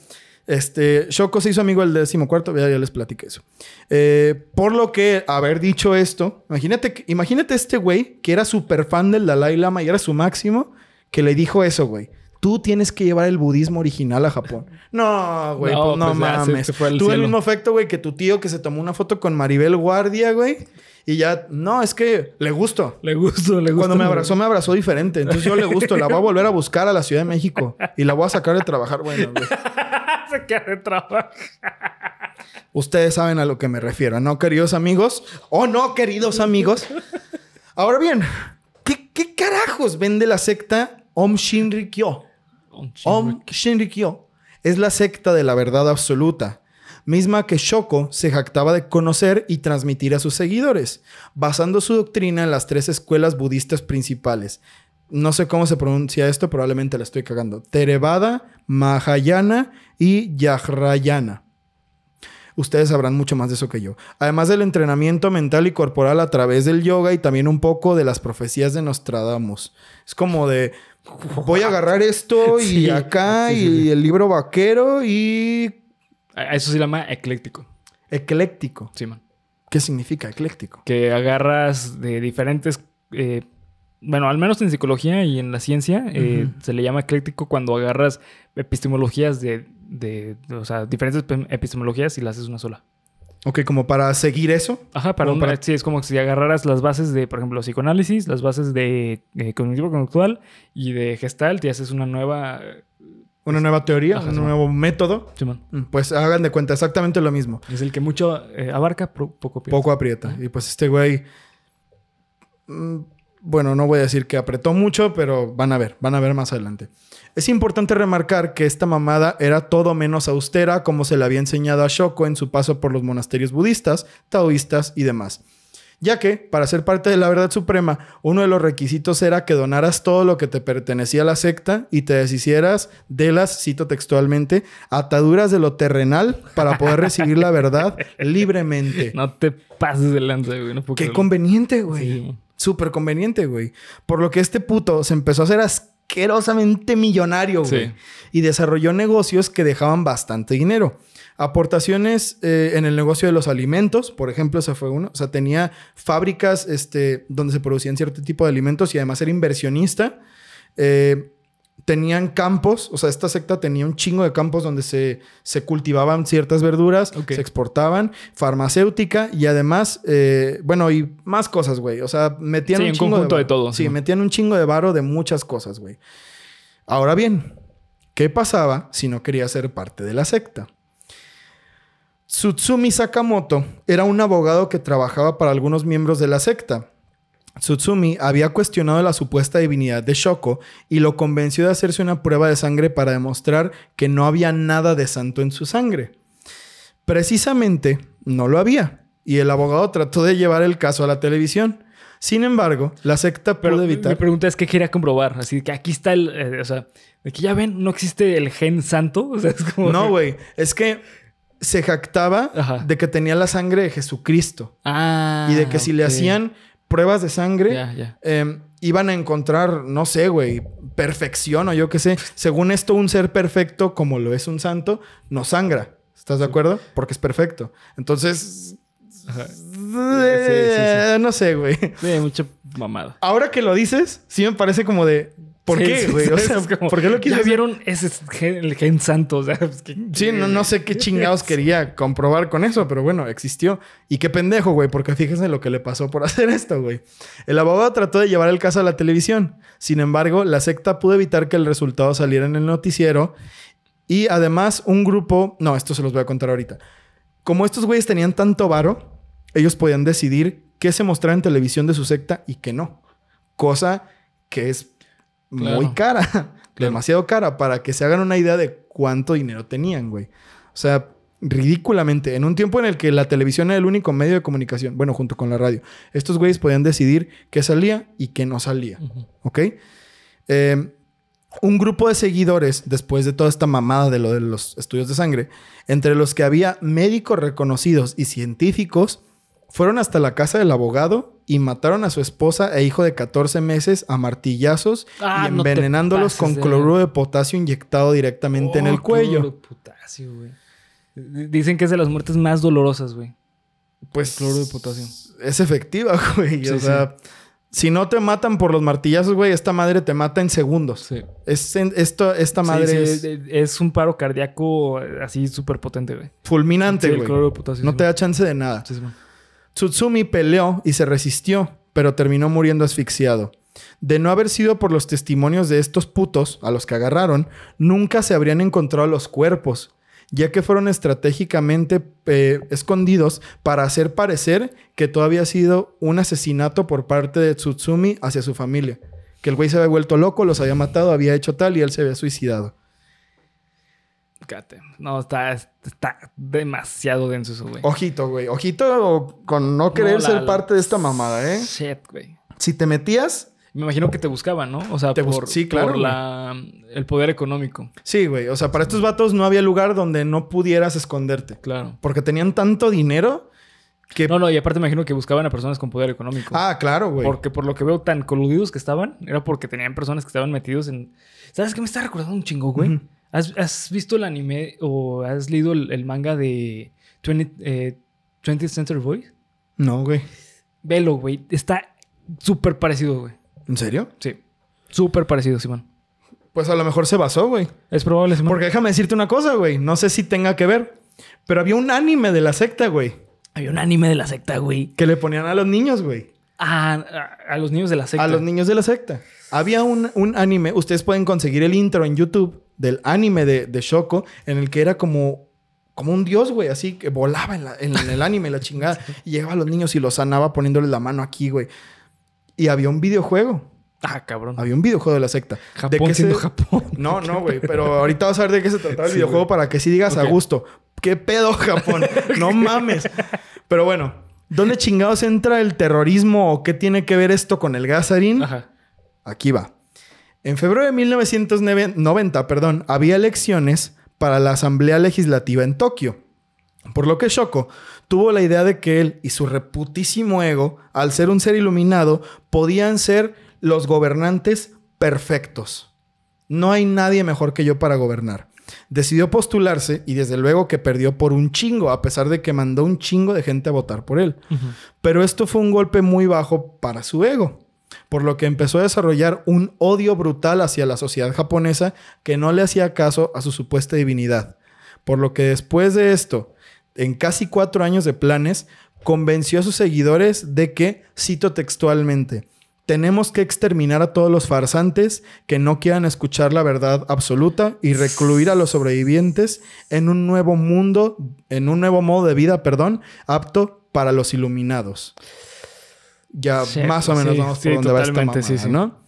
Este, Shoko se hizo amigo del decimocuarto, ya, ya les platiqué eso. Eh, por lo que haber dicho esto, imagínate, que- imagínate este güey que era súper fan del Dalai Lama y era su máximo, que le dijo eso, güey. Tú tienes que llevar el budismo original a Japón. No, güey, No, pues no pues mames. Tuve el cielo. mismo efecto, güey, que tu tío que se tomó una foto con Maribel Guardia, güey. Y ya, no, es que le gusto. Le gustó, le gustó. Cuando me abrazó, me abrazó diferente. Entonces yo le gusto. La voy a volver a buscar a la Ciudad de México. Y la voy a sacar de trabajar. Bueno, güey. Se queda de trabajo. Ustedes saben a lo que me refiero, ¿no, queridos amigos? ¿O no, queridos amigos? Ahora bien, ¿qué, qué carajos vende la secta Om Shinrikyo? Om Shinrikyo es la secta de la verdad absoluta, misma que Shoko se jactaba de conocer y transmitir a sus seguidores, basando su doctrina en las tres escuelas budistas principales. No sé cómo se pronuncia esto, probablemente la estoy cagando. Theravada, Mahayana y Vajrayana. Ustedes sabrán mucho más de eso que yo. Además del entrenamiento mental y corporal a través del yoga y también un poco de las profecías de Nostradamus. Es como de, voy a agarrar esto y Sí, acá sí, sí, y el libro vaquero y Eso se llama ecléctico. ecléctico. Sí, man. ¿Qué significa ecléctico? Que agarras de diferentes. eh, bueno, al menos en psicología y en la ciencia eh, se le llama ecléctico cuando agarras epistemologías de, de- de- O sea, diferentes epi- epistemologías y las haces una sola. Ok, como para seguir eso. Ajá, para, un- para- Sí, es como si agarraras las bases de, por ejemplo, psicoanálisis, las bases de eh, cognitivo-conductual y de gestalt y haces una nueva. Una nueva teoría, Ajá, un sí. nuevo método. Simón. Mm, Pues hagan de cuenta exactamente lo mismo. Es el que mucho eh, abarca, poco pierde. Poco aprieta. Y pues este güey. mm, Bueno, no voy a decir que apretó mucho, pero van a ver, van a ver más adelante. Es importante remarcar que esta mamada era todo menos austera como se le había enseñado a Shoko en su paso por los monasterios budistas, taoístas y demás. Ya que, para ser parte de la verdad suprema, uno de los requisitos era que donaras todo lo que te pertenecía a la secta y te deshicieras de las, cito textualmente, ataduras de lo terrenal para poder recibir la verdad libremente. No te pases de lanza, güey. No puedo Qué creerlo. conveniente, güey. Sí. Súper conveniente, güey. Por lo que este puto se empezó a hacer asquerosamente millonario, güey. Sí. Y desarrolló negocios que dejaban bastante dinero. Aportaciones eh, en el negocio de los alimentos, por ejemplo, ese fue uno. O sea, tenía fábricas este, donde se producían cierto tipo de alimentos y además era inversionista. Eh, tenían campos, o sea, esta secta tenía un chingo de campos donde se, se cultivaban ciertas verduras, se exportaban, farmacéutica y además, eh, bueno, y más cosas, güey. O sea, metían Sí, un un chingo conjunto de todo, Sí, sí. metían un chingo de varo de muchas cosas, güey. Ahora bien, ¿qué pasaba si no quería ser parte de la secta? Tsutsumi Sakamoto era un abogado que trabajaba para algunos miembros de la secta. Tsutsumi había cuestionado la supuesta divinidad de Shoko y lo convenció de hacerse una prueba de sangre para demostrar que no había nada de santo en su sangre. Precisamente no lo había, y el abogado trató de llevar el caso a la televisión. Sin embargo, la secta Pero pudo mi pregunta es qué quería comprobar. Así que aquí está el... eh, o sea, que ya ven, no existe el gen santo. O sea, es como... No, güey, es que se jactaba Ajá. de que tenía la sangre de Jesucristo Ah. y de que si le hacían pruebas de sangre, Ya, ya. eh, iban a encontrar, no sé, güey, perfección o yo qué sé. Según esto, un ser perfecto, como lo es un santo, no sangra. ¿Estás de acuerdo? Porque es perfecto. Entonces, Ajá. eh, no sé, güey. Sí, mucha mamada. Ahora que lo dices, sí me parece como de, ¿por Sí, qué, güey? O sea, es como, ¿por qué lo Ya quieres? vieron ese gen, el gen santo. O sea, es que- Sí, no, no sé qué chingados quería comprobar con eso, pero bueno, existió. Y qué pendejo, güey, porque fíjense lo que le pasó por hacer esto, güey. El abogado trató de llevar el caso a la televisión. Sin embargo, la secta pudo evitar que el resultado saliera en el noticiero. Y además, un grupo. No, esto se los voy a contar ahorita. Como estos güeyes tenían tanto varo, ellos podían decidir qué se mostraba en televisión de su secta y qué no. Cosa que es muy Claro. cara. Demasiado cara para que se hagan una idea de cuánto dinero tenían, güey. O sea, ridículamente. En un tiempo en el que la televisión era el único medio de comunicación, bueno, junto con la radio, estos güeyes podían decidir qué salía y qué no salía. ¿Ok? Eh, un grupo de seguidores, después de toda esta mamada de lo de los estudios de sangre, entre los que había médicos reconocidos y científicos, fueron hasta la casa del abogado y mataron a su esposa e hijo de 14 meses a martillazos Ah, y no te envenenándolos pases con cloruro de potasio inyectado directamente en Oh, el cuello. cloro de potasio, güey. Dicen que es de las muertes más dolorosas, güey. Pues Cloruro de potasio. es efectiva, güey. Sí, o sea, Si no te matan por los martillazos, güey, esta madre te mata en segundos. Sí. Es en- esto, esta madre es es... un paro cardíaco eh, así súper potente, güey. fulminante, el güey. cloro de potasio, no te da chance de nada. Sí, sí, man. Tsutsumi peleó y se resistió, pero terminó muriendo asfixiado. De no haber sido por los testimonios de estos putos a los que agarraron, nunca se habrían encontrado los cuerpos, ya que fueron estratégicamente eh, escondidos para hacer parecer que todo había sido un asesinato por parte de Tsutsumi hacia su familia. Que el güey se había vuelto loco, los había matado, había hecho tal y él se había suicidado. No, está, está demasiado denso eso, güey. Ojito, güey. Ojito con no querer No, la- ser parte de esta mamada, ¿eh? Shit, güey. Si te metías, Me imagino que te buscaban, ¿no? O sea, Te por, sí, claro, por la, el poder económico. Sí, güey. O sea, para estos vatos no había lugar donde no pudieras esconderte. Claro. Porque tenían tanto dinero que... No, no, y aparte me imagino que buscaban a personas con poder económico. Ah, claro, güey. Porque por lo que veo tan coludidos que estaban, era porque tenían personas que estaban metidos en... ¿Sabes qué me está recordando un chingo, güey? ¿Has, has visto el anime o has leído el, el manga de 20, eh, 20th Century Boys? No, güey. Velo, güey. Está súper parecido, güey. ¿En serio? Sí. Súper parecido, Simón. Pues a lo mejor se basó, güey. Es probable, Simón. Porque déjame decirte una cosa, güey. No sé si tenga que ver. Pero había un anime de la secta, güey. Había un anime de la secta, güey. Que le ponían a los niños, güey. Ah, a, a los niños de la secta. A los niños de la secta. Había un, un anime. Ustedes pueden conseguir el intro en YouTube del anime de, de Shoko. En el que era como... Como un dios, güey. Así que volaba en, la- en el anime, la chingada. Y llegaba a los niños y los sanaba poniéndoles la mano aquí, güey. Y había un videojuego. Ah, cabrón. Había un videojuego de la secta. Japón ¿De qué siendo se- Japón. No, no, güey. Pero ahorita vas a ver de qué se trataba el Sí, videojuego güey. para que sí digas a gusto. ¿Qué pedo, Japón? no mames. Pero bueno, ¿dónde chingados entra el terrorismo o qué tiene que ver esto con el gasarín? Ajá. Aquí va. En febrero de 1990, perdón, había elecciones para la Asamblea Legislativa en Tokio. Por lo que Shoko tuvo la idea de que él y su reputísimo ego, al ser un ser iluminado, podían ser los gobernantes perfectos. No hay nadie mejor que yo para gobernar. Decidió postularse y desde luego que perdió por un chingo, a pesar de que mandó un chingo de gente a votar por él. Pero esto fue un golpe muy bajo para su ego, por lo que empezó a desarrollar un odio brutal hacia la sociedad japonesa que no le hacía caso a su supuesta divinidad. Por lo que después de esto, en casi cuatro años de planes, convenció a sus seguidores de que, cito textualmente, tenemos que exterminar a todos los farsantes que no quieran escuchar la verdad absoluta y recluir a los sobrevivientes en un nuevo mundo, en un nuevo modo de vida, perdón, apto para los iluminados. Ya Sí, más o menos sí, vamos sí, por donde va esta mamada, sí, sí. ¿no?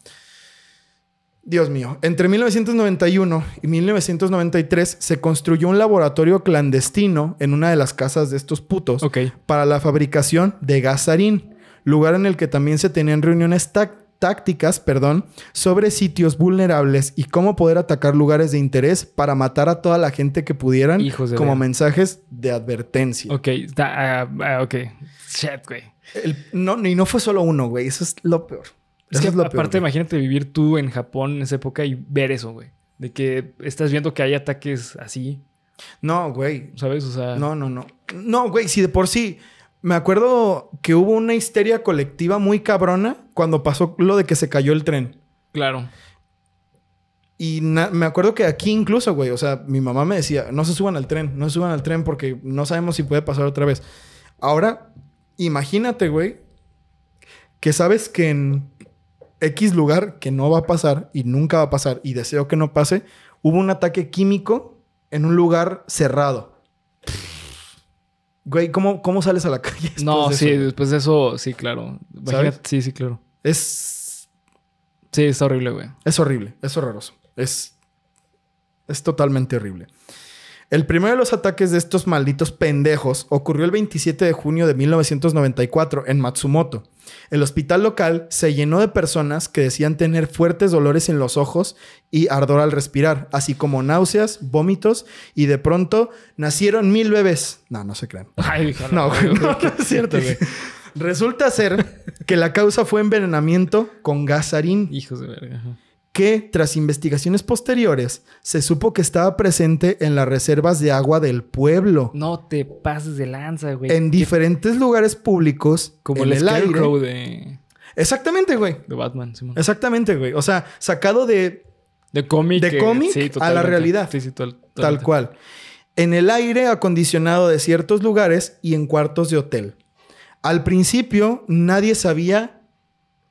Dios mío, entre 1991 y 1993 se construyó un laboratorio clandestino en una de las casas de estos putos para la fabricación de gasarín, lugar en el que también se tenían reuniones tác- tácticas, perdón, sobre sitios vulnerables y cómo poder atacar lugares de interés para matar a toda la gente que pudieran Hijos como ver. mensajes de advertencia. Ok. Está, ah, ah, ok. Shit, güey. El- no, y no fue solo uno, güey, eso es lo peor. Es que es lo peor, aparte, imagínate vivir tú en Japón en esa época y ver eso, güey. De que estás viendo que hay ataques así, No, güey, ¿sabes? O sea, No, no, no. No, güey, si de por sí. Me acuerdo que hubo una histeria colectiva muy cabrona cuando pasó lo de que se cayó el tren. claro. Y me acuerdo que aquí incluso, güey, o sea, mi mamá me decía, no se suban al tren, no se suban al tren porque no sabemos si puede pasar otra vez. Ahora, imagínate, güey, que sabes que en X lugar que no va a pasar y nunca va a pasar y deseo que no pase, hubo un ataque químico en un lugar cerrado. Güey, ¿cómo, cómo sales a la calle? después No, de sí, eso? después de eso, sí, claro. Imagínate, sí, sí, claro. Es, Sí, está horrible, güey. es horrible, es horroroso. Es, es totalmente horrible. El primero de los ataques de estos malditos pendejos ocurrió el 27 de junio de 1994 en Matsumoto. El hospital local se llenó de personas que decían tener fuertes dolores en los ojos y ardor al respirar, así como náuseas, vómitos y de pronto nacieron mil bebés. No, no se crean. Ay, No, güey, no, no es cierto, güey. Resulta ser que la causa fue envenenamiento con gasarín, Hijos de verga. Que tras investigaciones posteriores se supo que estaba presente en las reservas de agua del pueblo, No te pases de lanza, güey. en diferentes lugares públicos, Como en el, el. Scarecrow de... Exactamente, güey. De Batman, Simón. Exactamente, güey. O sea, sacado de De cómic. de eh, cómic sí, a la realidad. Sí, sí, tol- tal cual. En el aire acondicionado de ciertos lugares y en cuartos de hotel. Al principio nadie sabía ¿Qué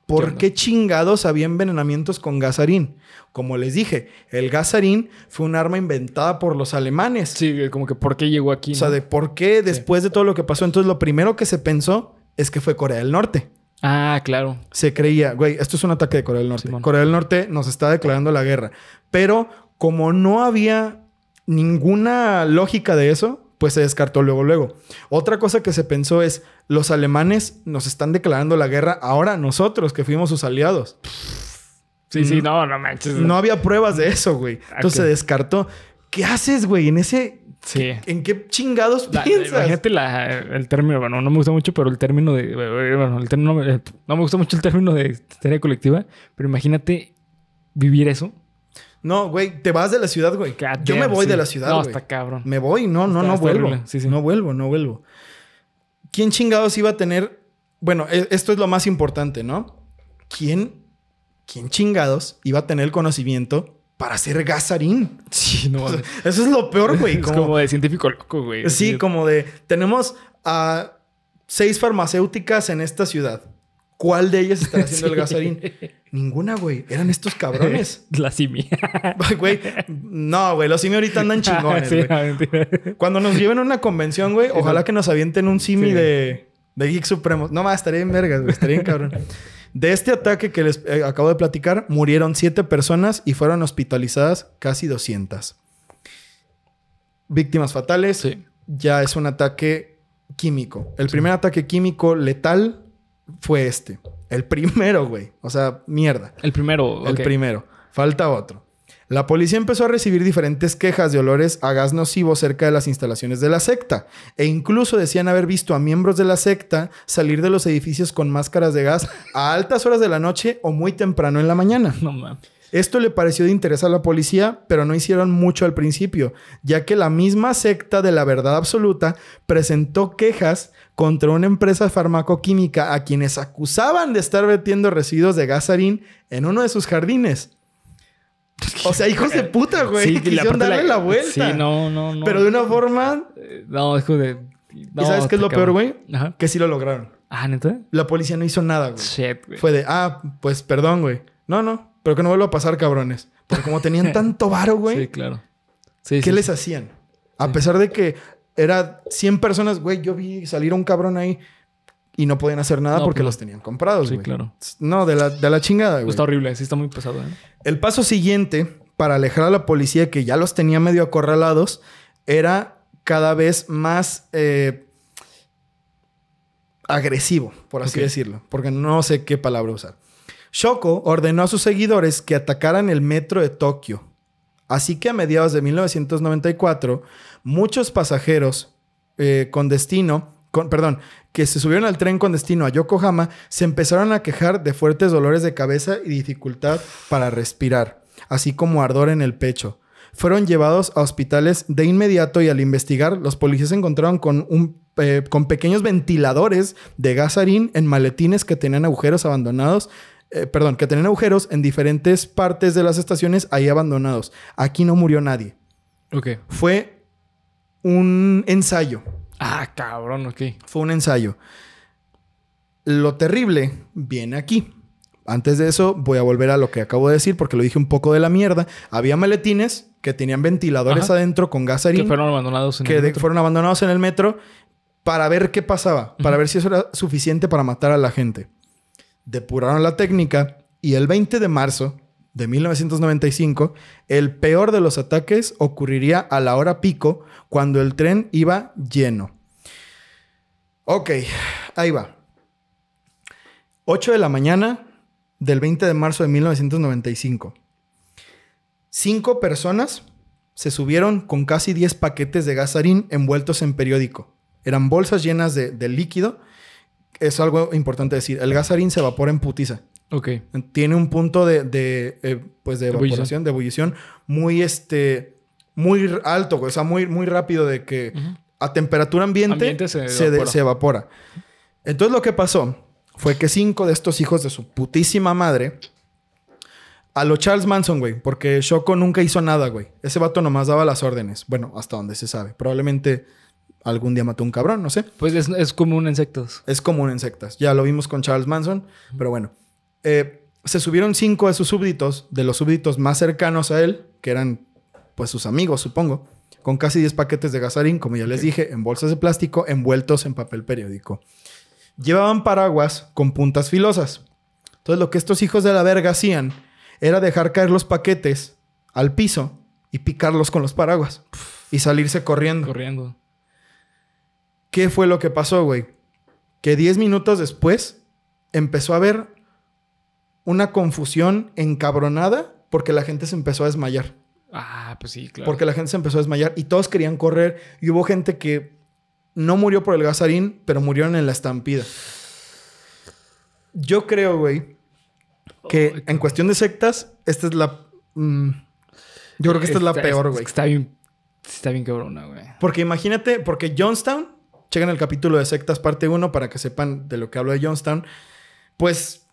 por qué chingados había envenenamientos con gasarín. Como les dije, el gasarín fue un arma inventada por los alemanes. Sí, como que por qué llegó aquí. O sea, ¿no? de por qué después de todo lo que pasó. Entonces, lo primero que se pensó es que fue Corea del Norte. Ah, claro. Se creía, güey, esto es un ataque de Corea del Norte. Simón. Corea del Norte nos está declarando la guerra. Pero como no había ninguna lógica de eso, pues se descartó luego, luego. Otra cosa que se pensó es, los alemanes nos están declarando la guerra ahora nosotros, que fuimos sus aliados. Sí, sí, no, no manches. No había pruebas de eso, güey. Entonces Ok. se descartó. ¿Qué haces, güey? En ese... Sí. ¿En qué chingados La- piensas? imagínate la- el término, bueno, no me gusta mucho, pero el término de. Bueno, el término, eh, no me gusta mucho el término de histeria colectiva, pero imagínate vivir eso. No, güey, te vas de la ciudad, güey. God Yo me voy sí. de la ciudad, No, güey. está cabrón. Me voy, no, no, Está- no está vuelvo. horrible. Sí, sí. No vuelvo, no vuelvo. ¿Quién chingados iba a tener? Bueno, e- esto es lo más importante, ¿no? ¿Quién, quién chingados iba a tener el conocimiento para hacer gasarín? Sí, no mames. Eso es lo peor, güey. Es Como, como de científico loco, güey. sí, como de tenemos a seis farmacéuticas en esta ciudad. ¿Cuál de ellas está haciendo el gasarín? Ninguna, güey. Eran estos cabrones. La simia. Güey, no, güey. Los simi ahorita andan chingones, Sí, güey. Cuando nos lleven a una convención, güey, ojalá que nos avienten un simi Sí. de, de Geek Supremos. No más, estaría en vergas, güey. Estaría en cabrón. De este ataque que les eh, acabo de platicar, murieron siete personas y fueron hospitalizadas casi 200. Víctimas fatales. Sí. Ya es un ataque químico. El primer ataque químico letal fue este. El primero, güey. O sea, mierda. El primero. El primero. Falta otro. La policía empezó a recibir diferentes quejas de olores a gas nocivo cerca de las instalaciones de la secta. E incluso decían haber visto a miembros de la secta salir de los edificios con máscaras de gas a altas horas de la noche o muy temprano en la mañana. No mames. Esto le pareció de interés a la policía, pero no hicieron mucho al principio, ya que la misma secta de la verdad absoluta presentó quejas contra una empresa farmacoquímica a quienes acusaban de estar vertiendo residuos de gasarín en uno de sus jardines. O sea, hijos de puta, güey. Sí, Quisieron darle la, vuelta. Sí, no, no, no. Pero de una forma... Eh, No, es como de. No, ¿Y sabes qué es lo peor, güey? Ajá. Que sí lo lograron. Ah, neta. La policía no hizo nada, güey. Shit, güey. Fue de, ah, pues perdón, güey. No, no, pero que no vuelva a pasar, cabrones. Porque como tenían tanto varo, güey. Sí, claro. Sí, ¿Qué sí, les sí. hacían? A pesar de que era 100 personas, güey, yo vi salir a un cabrón ahí y no podían hacer nada No, porque pues los tenían comprados, Sí, güey. claro. No, de la, de la chingada, güey. Está horrible. Sí, está muy pesado, ¿eh? El paso siguiente para alejar a la policía que ya los tenía medio acorralados era cada vez más eh, agresivo, por así decirlo, porque no sé qué palabra usar. Shoko ordenó a sus seguidores que atacaran el metro de Tokio. Así que a mediados de 1994, muchos pasajeros eh, con destino, con, perdón, que se subieron al tren con destino a Yokohama, se empezaron a quejar de fuertes dolores de cabeza y dificultad para respirar, así como ardor en el pecho. Fueron llevados a hospitales de inmediato y al investigar, los policías se encontraron con, un, eh, con pequeños ventiladores de gasarín en maletines que tenían agujeros abandonados eh, perdón, que tenían agujeros en diferentes partes de las estaciones ahí abandonados. Aquí no murió nadie. Ok. Fue un ensayo. Ah, cabrón, ok. Fue un ensayo. Lo terrible viene aquí. Antes de eso, voy a volver a lo que acabo de decir porque lo dije un poco de la mierda. Había maletines que tenían ventiladores Ajá. adentro con gasarín Que fueron abandonados en que el metro. fueron abandonados en el metro para ver qué pasaba, para ver si eso era suficiente para matar a la gente. Depuraron la técnica y el 20 de marzo de 1995, el peor de los ataques ocurriría a la hora pico cuando el tren iba lleno. Ok, ahí va. 8 de la mañana del 20 de marzo de 1995. Cinco personas se subieron con casi 10 paquetes de gasarín envueltos en periódico. Eran bolsas llenas de, de líquido. Es algo importante decir. El gasarín se evapora en putiza. Ok. Tiene un punto de, de, eh, pues de evaporación, de ebullición muy, este, muy alto. O sea, muy, muy rápido de que a temperatura ambiente, Ambiente se se, de- evapora. se evapora. Entonces lo que pasó fue que cinco de estos hijos de su putísima madre a lo Charles Manson, güey, porque Shoko nunca hizo nada, güey. Ese vato nomás daba las órdenes. Bueno, hasta donde se sabe. Probablemente algún día mató un cabrón, no sé. Pues es, es común en sectas. Es común en sectas. Ya lo vimos con Charles Manson, pero bueno. Eh, se subieron cinco de sus súbditos, de los súbditos más cercanos a él, que eran pues sus amigos, supongo, con casi 10 paquetes de gasarín, como ya les dije, en bolsas de plástico envueltos en papel periódico. Llevaban paraguas con puntas filosas. Entonces lo que estos hijos de la verga hacían era dejar caer los paquetes al piso y picarlos con los paraguas y salirse corriendo. Corriendo. ¿Qué fue lo que pasó, güey? Que 10 minutos después empezó a haber una confusión encabronada porque la gente se empezó a desmayar. Ah, pues sí, claro. Porque la gente se empezó a desmayar y todos querían correr y hubo gente que no murió por el gasarín, pero murieron en la estampida. Yo creo, güey, que en cuestión de sectas, esta es la... mm, yo creo que esta es la peor, güey. Está bien, está bien cabrona, güey. Porque imagínate, porque Jonestown, chequen el capítulo de sectas parte 1 para que sepan de lo que hablo de Jonestown, pues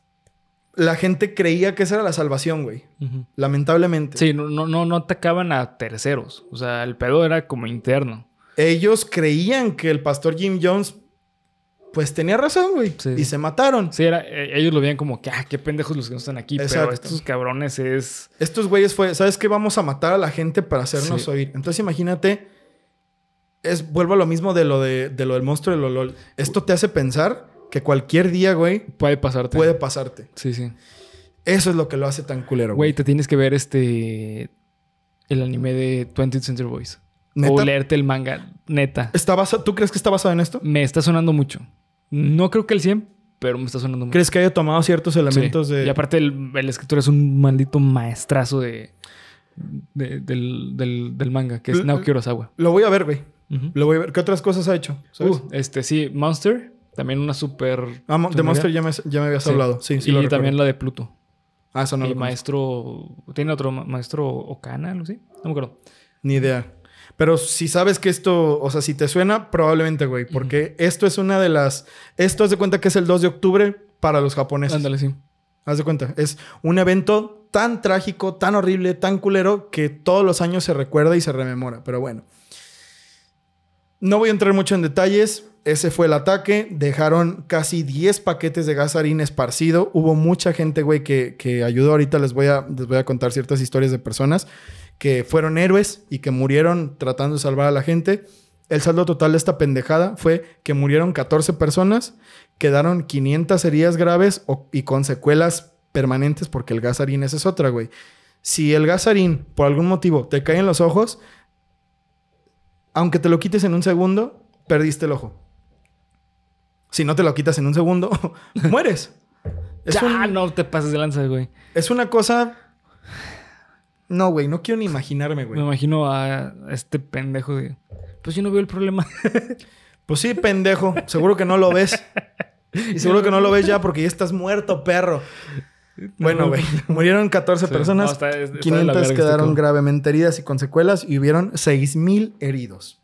la gente creía que esa era la salvación, güey. Lamentablemente. Sí, no, no, no, atacaban a terceros. O sea, el pedo era como interno. Ellos creían que el pastor Jim Jones, pues tenía razón, güey. Sí. Y se mataron. Sí, era, eh, ellos lo veían como que, ah, qué pendejos los que no están aquí. Pero estos cabrones es. Estos güeyes fue, ¿sabes qué? Vamos a matar a la gente para hacernos Sí. oír. Entonces imagínate, es, vuelvo a lo mismo de lo, de, de lo del monstruo de Lolol. Esto te hace pensar que cualquier día, güey, Puede pasarte. puede pasarte. Sí, sí. Eso es lo que lo hace tan culero, Güey, güey. te tienes que ver este. El anime de 20th Century Boys. ¿Neta? O leerte el manga. Neta. ¿Está basa- ¿Tú crees que está basado en esto? Me está sonando mucho. No creo que el 100, pero me está sonando mucho. ¿Crees que haya tomado ciertos elementos Sí. de... Y aparte, el, el escritor es un maldito maestrazo de, de- del, del- del manga, que es Naoki Urasawa. Lo voy a ver, güey. Lo voy a ver. ¿Qué otras cosas ha hecho? ¿Sabes? Uh, este, sí, Monster, también una súper. Ah, de Monster ya me, ya me habías Sí. hablado. Sí, sí, y lo también la de Pluto. Ah, eso no y lo maestro. ¿Tiene otro ma- maestro Okana, algo así? No me acuerdo. Ni idea. Pero si sabes que esto, o sea, si te suena, probablemente, güey. Porque esto es una de las... Esto haz de cuenta que es el 2 de octubre para los japoneses. Ándale, sí. Haz de cuenta. Es un evento tan trágico, tan horrible, tan culero, que todos los años se recuerda y se rememora. Pero bueno. No voy a entrar mucho en detalles. Ese fue el ataque. Dejaron casi 10 paquetes de gasarín esparcido. Hubo mucha gente, güey, que, que ayudó. Ahorita les voy, a, les voy a contar ciertas historias de personas que fueron héroes y que murieron tratando de salvar a la gente. El saldo total de esta pendejada fue que murieron 14 personas, quedaron 500 heridas graves y con secuelas permanentes porque el gasarín esa es otra, güey. Si el gasarín, por algún motivo, te cae en los ojos, aunque te lo quites en un segundo, perdiste el ojo. Si no te lo quitas en un segundo, mueres. Es, ya, un- no te pases de lanza, güey. es una cosa... No, güey, no quiero ni imaginarme, güey. Me imagino a este pendejo de. Pues yo no veo el problema. Pues sí, pendejo. Seguro que no lo ves. Y seguro que no lo ves ya porque ya estás muerto, perro. Bueno, güey. Murieron 14 Sí. personas. No, está- está de la 500 verga este quedaron gravemente heridas y con secuelas y hubieron 6.000 heridos.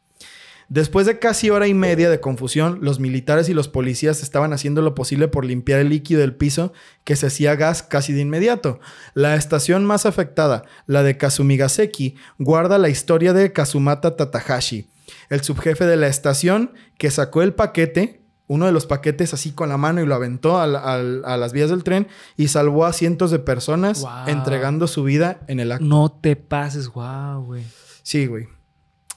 Después de casi hora y media de confusión, los militares y los policías estaban haciendo lo posible por limpiar el líquido del piso que se hacía gas casi de inmediato. La estación más afectada, la de Kazumigaseki, guarda la historia de Kazumata Tatahashi, el subjefe de la estación que sacó el paquete, uno de los paquetes así con la mano y lo aventó a, la- al- a las vías del tren y salvó a cientos de personas Wow. entregando su vida en el acto. No te pases, wow, güey. Sí, güey.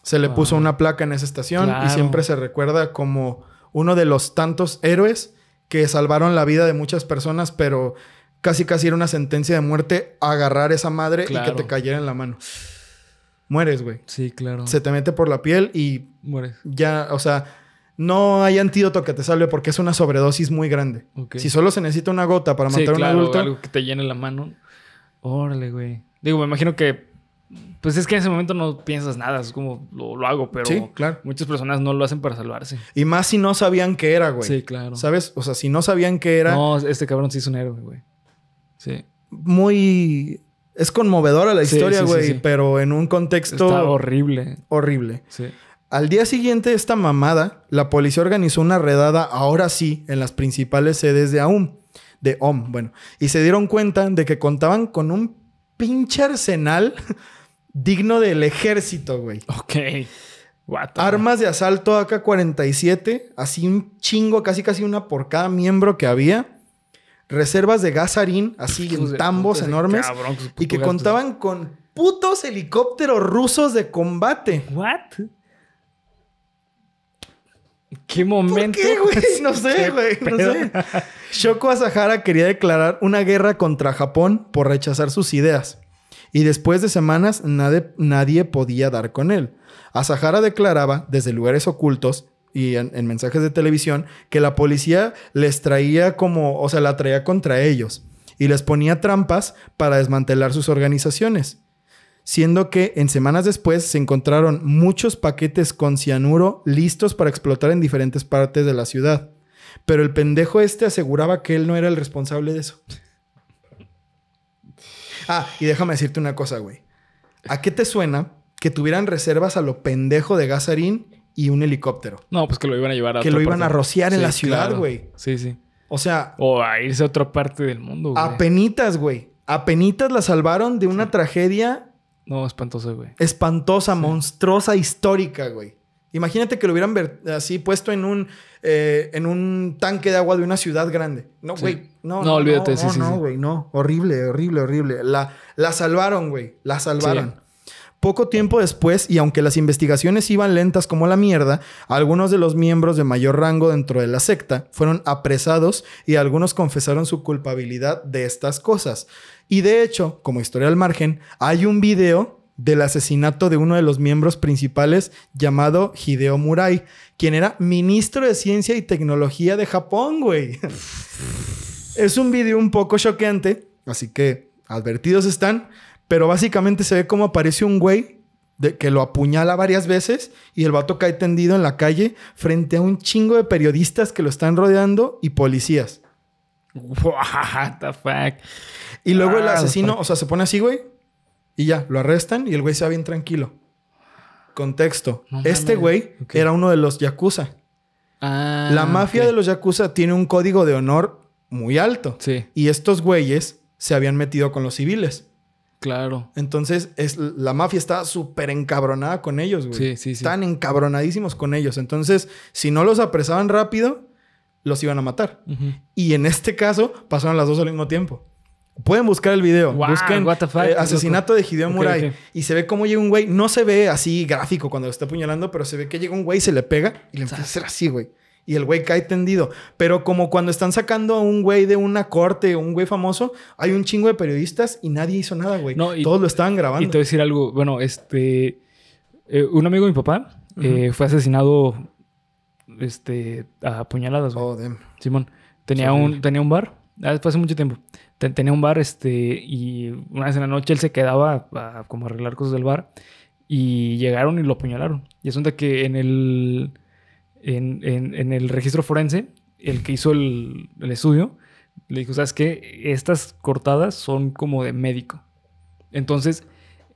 Se le Wow. puso una placa en esa estación y siempre se recuerda como uno de los tantos héroes que salvaron la vida de muchas personas, pero casi casi era una sentencia de muerte agarrar esa madre y que te cayera en la mano. Mueres, güey. Sí, claro. Se te mete por la piel y Mueres. ya, o sea, no hay antídoto que te salve porque es una sobredosis muy grande. Si solo se necesita una gota para Sí, matar a un adulto, algo que te llene la mano. Órale, güey. Digo, me imagino que. Pues es que en ese momento no piensas nada, es como lo, lo hago, pero Sí, claro. muchas personas no lo hacen para salvarse. y más si no sabían qué era, güey. Sí, claro. ¿Sabes? O sea, si no sabían qué era, No, este cabrón sí es un héroe, güey. Sí. muy... Es conmovedora la Sí, historia, sí, sí, güey, sí. pero en un contexto Está horrible. horrible. Sí. Al día siguiente de esta mamada, la policía organizó una redada, ahora sí, en las principales sedes de AUM, de OM, bueno, y se dieron cuenta de que contaban con un pinche arsenal digno del ejército, güey. Ok. What Armas de asalto AK-47, así un chingo, casi casi una por cada miembro que había. Reservas de gasarín, así en tambos enormes. cabrón Y que contaban con putos helicópteros rusos de combate. What? ¿Qué momento? ¿Qué, güey? No sé, ¿Qué güey. No sé. Shoko Asahara quería declarar una guerra contra Japón por rechazar sus ideas. Y después de semanas nadie, nadie podía dar con él. Asahara declaraba desde lugares ocultos y en, en mensajes de televisión que la policía les traía como, o sea, la traía contra ellos y les ponía trampas para desmantelar sus organizaciones. Siendo que en semanas después se encontraron muchos paquetes con cianuro listos para explotar en diferentes partes de la ciudad. Pero el pendejo este aseguraba que él no era el responsable de eso. Ah, y déjame decirte una cosa, güey. ¿A qué te suena que tuvieran reservas a lo pendejo de gasarín y un helicóptero? No, pues que lo iban a llevar a Que lo iban parte. a rociar en la ciudad, claro. güey. Sí, sí. O sea, O a irse a otra parte del mundo, güey. apenitas, güey. Apenitas la salvaron de una tragedia No, espantoso, güey. espantosa, monstruosa, histórica, güey. Imagínate que lo hubieran ver- así puesto en un, eh, en un tanque de agua de una ciudad grande. No, Sí. güey. No, No, olvídate, no, sí, no, sí, No, sí. güey, no. Horrible, horrible, horrible. La, la salvaron, güey. La salvaron. Poco tiempo después, y aunque las investigaciones iban lentas como la mierda, algunos de los miembros de mayor rango dentro de la secta fueron apresados y algunos confesaron su culpabilidad de estas cosas. Y de hecho, como historia al margen, hay un video del asesinato de uno de los miembros principales llamado Hideo Murai, quien era ministro de Ciencia y Tecnología de Japón, güey. es un video un poco choqueante, así que advertidos están, pero básicamente se ve cómo aparece un güey de, que lo apuñala varias veces y el vato cae tendido en la calle frente a un chingo de periodistas que lo están rodeando y policías. What the fuck. Y luego el Ah, asesino, o sea, se pone así, güey, y ya, lo arrestan y el güey se va bien tranquilo. Contexto. No este güey era uno de los yakuza. Ah, La mafia de los yakuza tiene un código de honor muy alto. Sí, Y estos güeyes se habían metido con los civiles. claro. Entonces, es, la mafia está súper encabronada con ellos, güey. Sí, sí, sí. Están encabronadísimos con ellos. Entonces, si no los apresaban rápido, los iban a matar. Y en este caso, pasaron las dos al mismo tiempo. Pueden buscar el video. Wow, Busquen what the fuck, eh, asesinato de Hideo Murai. Y se ve cómo llega un güey. No se ve así gráfico cuando lo está apuñalando, pero se ve que llega un güey, se le pega y le empieza a hacer así, güey. Y el güey cae tendido. Pero como cuando están sacando a un güey de una corte un güey famoso, hay un chingo de periodistas y nadie hizo nada, güey. No, y- Todos lo estaban Y grabando. te voy a decir algo. Bueno, este. eh, un amigo de mi papá eh, fue asesinado. Este. A puñaladas, güey. Oh, damn. Simón. Tenía un, tenía un bar. Ah, Después hace mucho tiempo. Ten- tenía un bar, este. Y una vez en la noche él se quedaba a, como arreglar cosas del bar. Y llegaron y lo apuñalaron. Y es de que en el. En, en- en el registro forense, el que hizo el, el estudio, le dijo: ¿Sabes qué? Estas cortadas son como de médico. Entonces,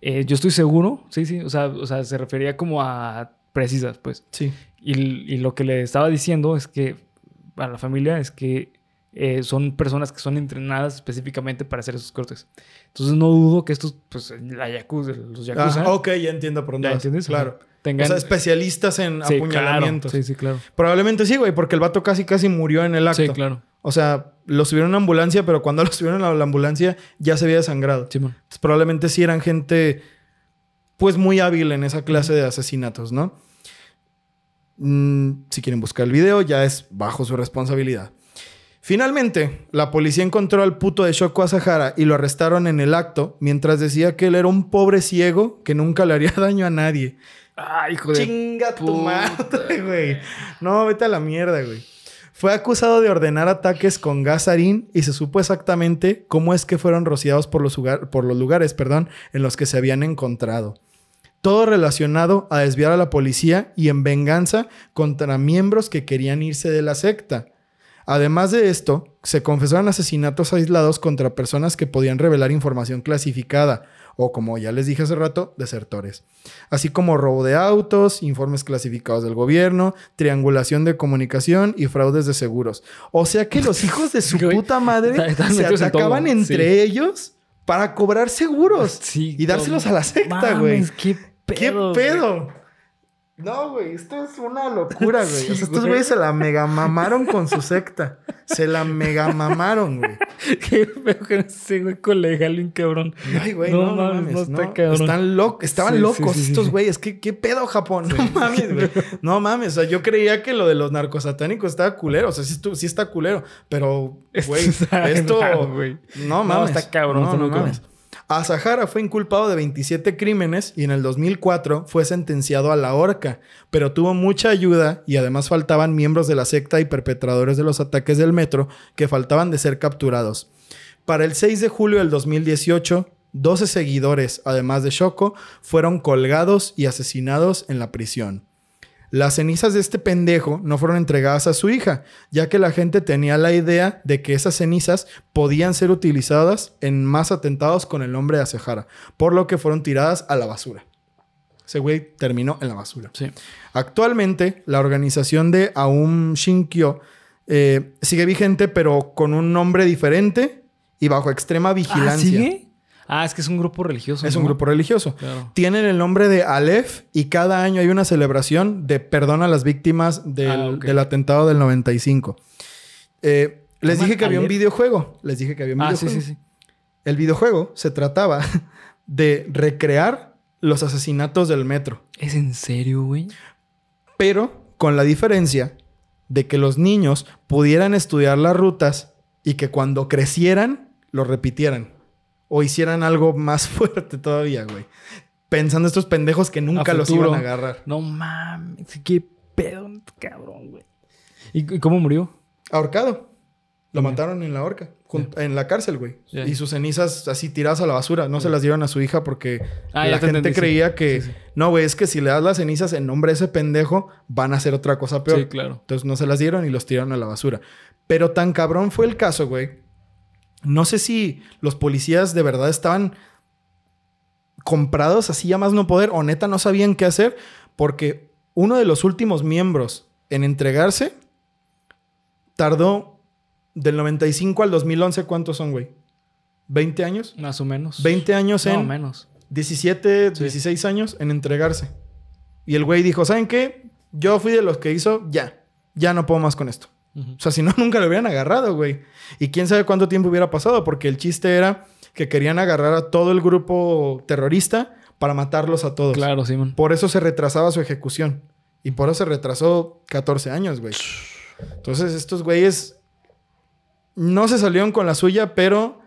eh, yo estoy seguro, sí, sí, o sea, o sea, se refería como a precisas, pues. Sí. Y, y lo que le estaba diciendo es que a la familia es que eh, son personas que son entrenadas específicamente para hacer esos cortes. Entonces no dudo que estos, pues, la yakuza, los yakuza, Ah, ok, ya entiendo por dónde ¿ya entiendes? Claro. Tengan... O sea, especialistas en Sí, apuñalamientos. Claro. Sí, sí, claro. Probablemente sí, güey, porque el vato casi casi murió en el acto. Sí, claro. O sea, lo subieron a una ambulancia, pero cuando lo subieron a la ambulancia ya se había desangrado. Simón. Entonces, probablemente sí eran gente, pues muy hábil en esa clase de asesinatos, ¿no? Mm, si quieren buscar el video, ya es bajo su responsabilidad. Finalmente, la policía encontró al puto de Shoko Asahara y lo arrestaron en el acto mientras decía que él era un pobre ciego que nunca le haría daño a nadie. Ah, hijo de... Chinga tu madre, güey. No, vete a la mierda, güey. Fue acusado de ordenar ataques con gas sarín y se supo exactamente cómo es que fueron rociados por los, lugar- por los lugares perdón, en los que se habían encontrado. Todo relacionado a desviar a la policía y en venganza contra miembros que querían irse de la secta. Además de esto, se confesaron asesinatos aislados contra personas que podían revelar información clasificada o como ya les dije hace rato, desertores. Así como robo de autos, informes clasificados del gobierno, triangulación de comunicación y fraudes de seguros. O sea que los hijos de su puta madre se atacaban entre ellos para cobrar seguros y dárselos a la secta, güey. ¿Qué ¿Qué pedo? No, güey, esto es una locura, güey. Sí, o sea, estos güey. güeyes se la mega mamaron con su secta. Se la mega mamaron, güey. Qué feo que ese güey colega, bien cabrón. Ay, güey, no, no, mames, no no. está cabrón. Están locos, estaban Sí, locos sí, estos güeyes. ¿Qué, ¿Qué pedo, Japón? No mames, güey. No mames, o sea, yo creía que lo de los narcosatánicos estaba culero. O sea, sí, está culero. Pero, güey, esto... güey. No No, mames. está cabrón, No, está no cabrón. mames. Asahara fue inculpado de 27 crímenes y en el 2004 fue sentenciado a la horca, pero tuvo mucha ayuda y además faltaban miembros de la secta y perpetradores de los ataques del metro que faltaban de ser capturados. Para el 6 de julio del 2018, 12 seguidores, además de Shoko, fueron colgados y asesinados en la prisión. Las cenizas de este pendejo no fueron entregadas a su hija, ya que la gente tenía la idea de que esas cenizas podían ser utilizadas en más atentados con el nombre de Asehara, por lo que fueron tiradas a la basura. Ese güey terminó en la basura. Sí. Actualmente, la organización de Aum Shinkyo eh, sigue vigente, pero con un nombre diferente y bajo extrema ¿Ah, vigilancia. sigue? Ah, es que es un grupo religioso. es un grupo religioso. Claro. Tienen el nombre de Aleph y cada año hay una celebración de perdón a las víctimas del, Ah, del atentado del 95. Eh, les ¿Llaman dije que había un videojuego. Les dije que había un Ah, sí, videojuego. sí, sí. El videojuego se trataba de recrear los asesinatos del metro, ¿Es en serio, güey? pero con la diferencia de que los niños pudieran estudiar las rutas y que cuando crecieran lo repitieran o hicieran algo más fuerte todavía, güey. Pensando estos pendejos que nunca los iban a agarrar. No mames, qué pedo, cabrón, güey. ¿Y, cómo murió? Ahorcado. Lo mataron en la horca. En la cárcel, güey. Y sus cenizas así tiradas a la basura. No se las dieron a su hija porque Ah, la te gente entendí, sí. creía que... Sí, sí. No, güey, es que si le das las cenizas en nombre de ese pendejo, van a hacer otra cosa peor. Sí, claro. Entonces no se las dieron y los tiraron a la basura. Pero tan cabrón fue el caso, güey. No sé si los policías de verdad estaban comprados así a más no poder o neta no sabían qué hacer porque uno de los últimos miembros en entregarse tardó del 95 al 2011. ¿Cuántos son, güey? ¿20 años? Más o menos. 20 años en... No, menos. 17, Sí. 16 años en entregarse. Y el güey dijo, ¿saben qué? Yo fui de los que hizo, ya, ya no puedo más con esto. O sea, si no, nunca lo hubieran agarrado, güey. Y quién sabe cuánto tiempo hubiera pasado, porque el chiste era que querían agarrar a todo el grupo terrorista para matarlos a todos. Claro, Simón. Por eso se retrasaba su ejecución. Y por eso se retrasó 14 años, güey. Entonces, estos güeyes no se salieron con la suya, pero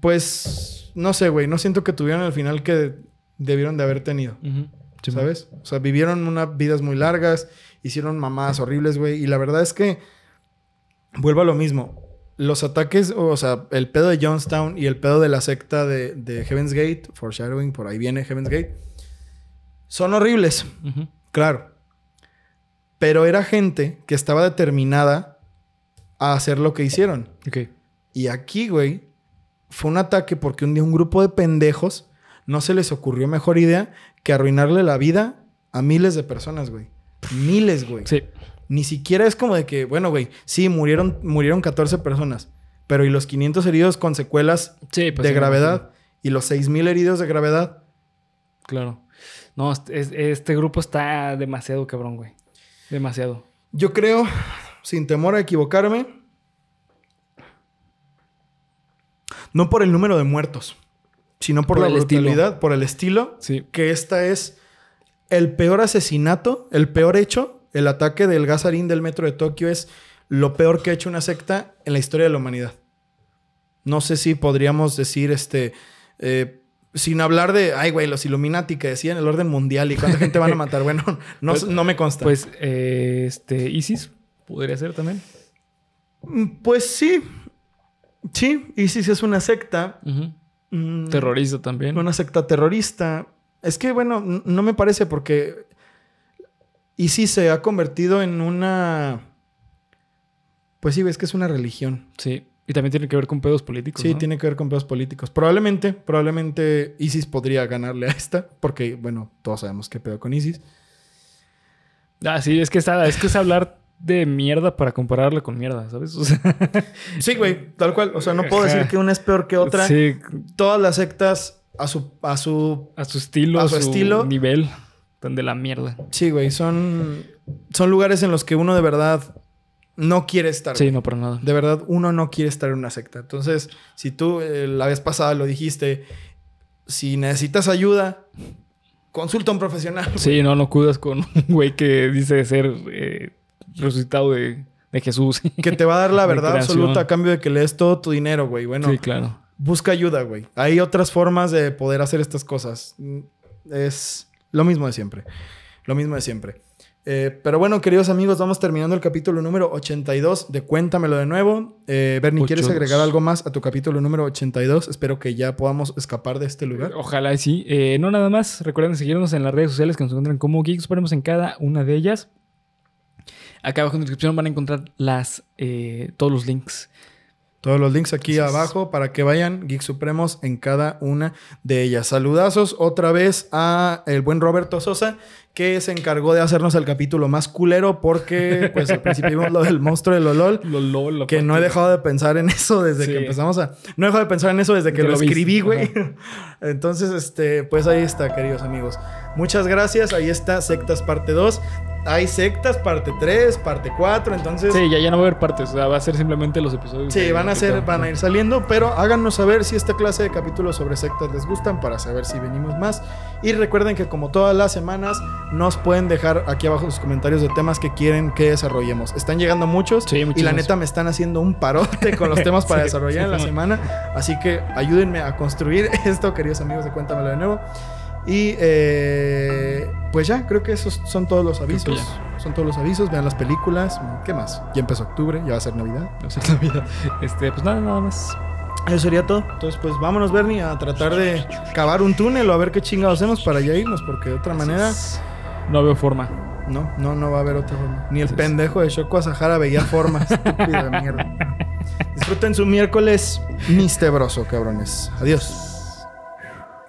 pues no sé, güey. No siento que tuvieron el final que debieron de haber tenido. ¿Sabes? O sea, vivieron unas vidas muy largas, hicieron mamadas horribles, güey. Y la verdad es que vuelvo a lo mismo. Los ataques, o sea, el pedo de Jonestown y el pedo de la secta de, de Heaven's Gate, foreshadowing, por ahí viene Heaven's Gate, son horribles, claro. Pero era gente que estaba determinada a hacer lo que hicieron. Ok. Y aquí, güey, fue un ataque porque un día un grupo de pendejos no se les ocurrió mejor idea que arruinarle la vida a miles de personas, güey. Miles, güey. Sí. Ni siquiera es como de que, bueno, güey, sí, murieron, murieron 14 personas, pero ¿y los 500 heridos con secuelas Sí, pues de sí, gravedad? ¿Y los 6.000 heridos de gravedad? Claro. No, este, es- este grupo está demasiado cabrón, güey. Demasiado. Yo creo, sin temor a equivocarme, no por el número de muertos, sino por, Por la estilo. brutalidad, por el estilo, Sí. que esta es el peor asesinato, el peor hecho. El ataque del gasarín del metro de Tokio es lo peor que ha hecho una secta en la historia de la humanidad. No sé si podríamos decir, este, eh, sin hablar de, ay, güey, los Illuminati que decían el orden mundial y cuánta gente van a matar. Bueno, no, Pues- no me consta. Pues, eh, este, ISIS podría ser también. Mm, Pues sí. Sí, ISIS es una secta. Mm, Terrorista también. Una secta terrorista. Es que, bueno, no me parece porque ISIS se ha convertido en una... Pues sí, ves que es una religión. Sí. Y también tiene que ver con pedos políticos. Sí, ¿no? tiene que ver con pedos políticos. Probablemente, probablemente ISIS podría ganarle a esta, porque, bueno, todos sabemos qué pedo con ISIS. Ah, sí, es que, está, es que es hablar de mierda para compararla con mierda, ¿sabes? O sea, Sí, güey, tal cual. O sea, no puedo decir que una es peor que otra. Sí, Todas las sectas a su, a su a su estilo, A su su, estilo. nivel. Están de la mierda. Sí, güey, son, son lugares en los que uno de verdad no quiere estar. Sí, güey. no, para nada. De verdad, uno no quiere estar en una secta. Entonces, si tú eh, la vez pasada lo dijiste, si necesitas ayuda, consulta a un profesional. güey. Sí, no, no cuidas con un güey que dice ser eh, resucitado de, de Jesús. Que te va a dar la verdad absoluta a cambio de que le des todo tu dinero, güey. Bueno, sí, claro. Busca ayuda, güey. Hay otras formas de poder hacer estas cosas. Es lo mismo de siempre. Lo mismo de siempre. Eh, pero bueno, queridos amigos, vamos terminando el capítulo número 82 de Cuéntamelo de nuevo. Eh, Bernie, ¿quieres 82. agregar algo más a tu capítulo número 82? Espero que ya podamos escapar de este lugar. Ojalá y sí. Eh, no nada más. Recuerden seguirnos en las redes sociales que nos encuentran como Geeks Supremos en cada una de ellas. Acá abajo en la descripción van a encontrar las, todos los links. Todos los links aquí abajo para que vayan Geek Supremos en cada una de ellas. Saludazos otra vez a el buen Roberto Sosa que se encargó de hacernos el capítulo más culero porque pues al principio vimos lo del monstruo de Lolol. Lo, Que no he dejado de pensar en eso desde Sí. que empezamos a... No he dejado de pensar en eso desde que Que lo lo escribí, güey. Entonces, este, pues ahí está, queridos amigos. Muchas gracias. Ahí está Sectas parte 2. Hay sectas parte 3, parte 4. Entonces... Sí, ya, ya no va a haber partes. O sea, va a ser simplemente los episodios. Sí, van a ser, van a ir saliendo, pero háganos saber si esta clase de capítulos sobre sectas les gustan para saber si venimos más. Y recuerden que como todas las semanas nos pueden dejar aquí abajo sus comentarios de temas que quieren que desarrollemos. Están llegando muchos Sí, y la neta me están haciendo un parote con los temas para Sí, desarrollar sí, en la semana, así que ayúdenme a construir esto, queridos amigos de Cuéntamelo de nuevo. Y eh, pues ya, creo que esos son todos los avisos. Son todos los avisos, vean las películas. ¿Qué más? Ya empezó octubre, ya va a ser Navidad. O sea, la vida. Este, pues nada, nada más. Eso sería todo. Entonces, pues vámonos, Bernie, a tratar de cavar un túnel o a ver qué chingados hacemos para ya irnos, porque de otra manera, No veo forma. no, no, no va a haber otra forma. Ni el pendejo de Shoko Sahara veía forma. estúpido de mierda. Disfruten su miércoles mistebroso, cabrones. Adiós.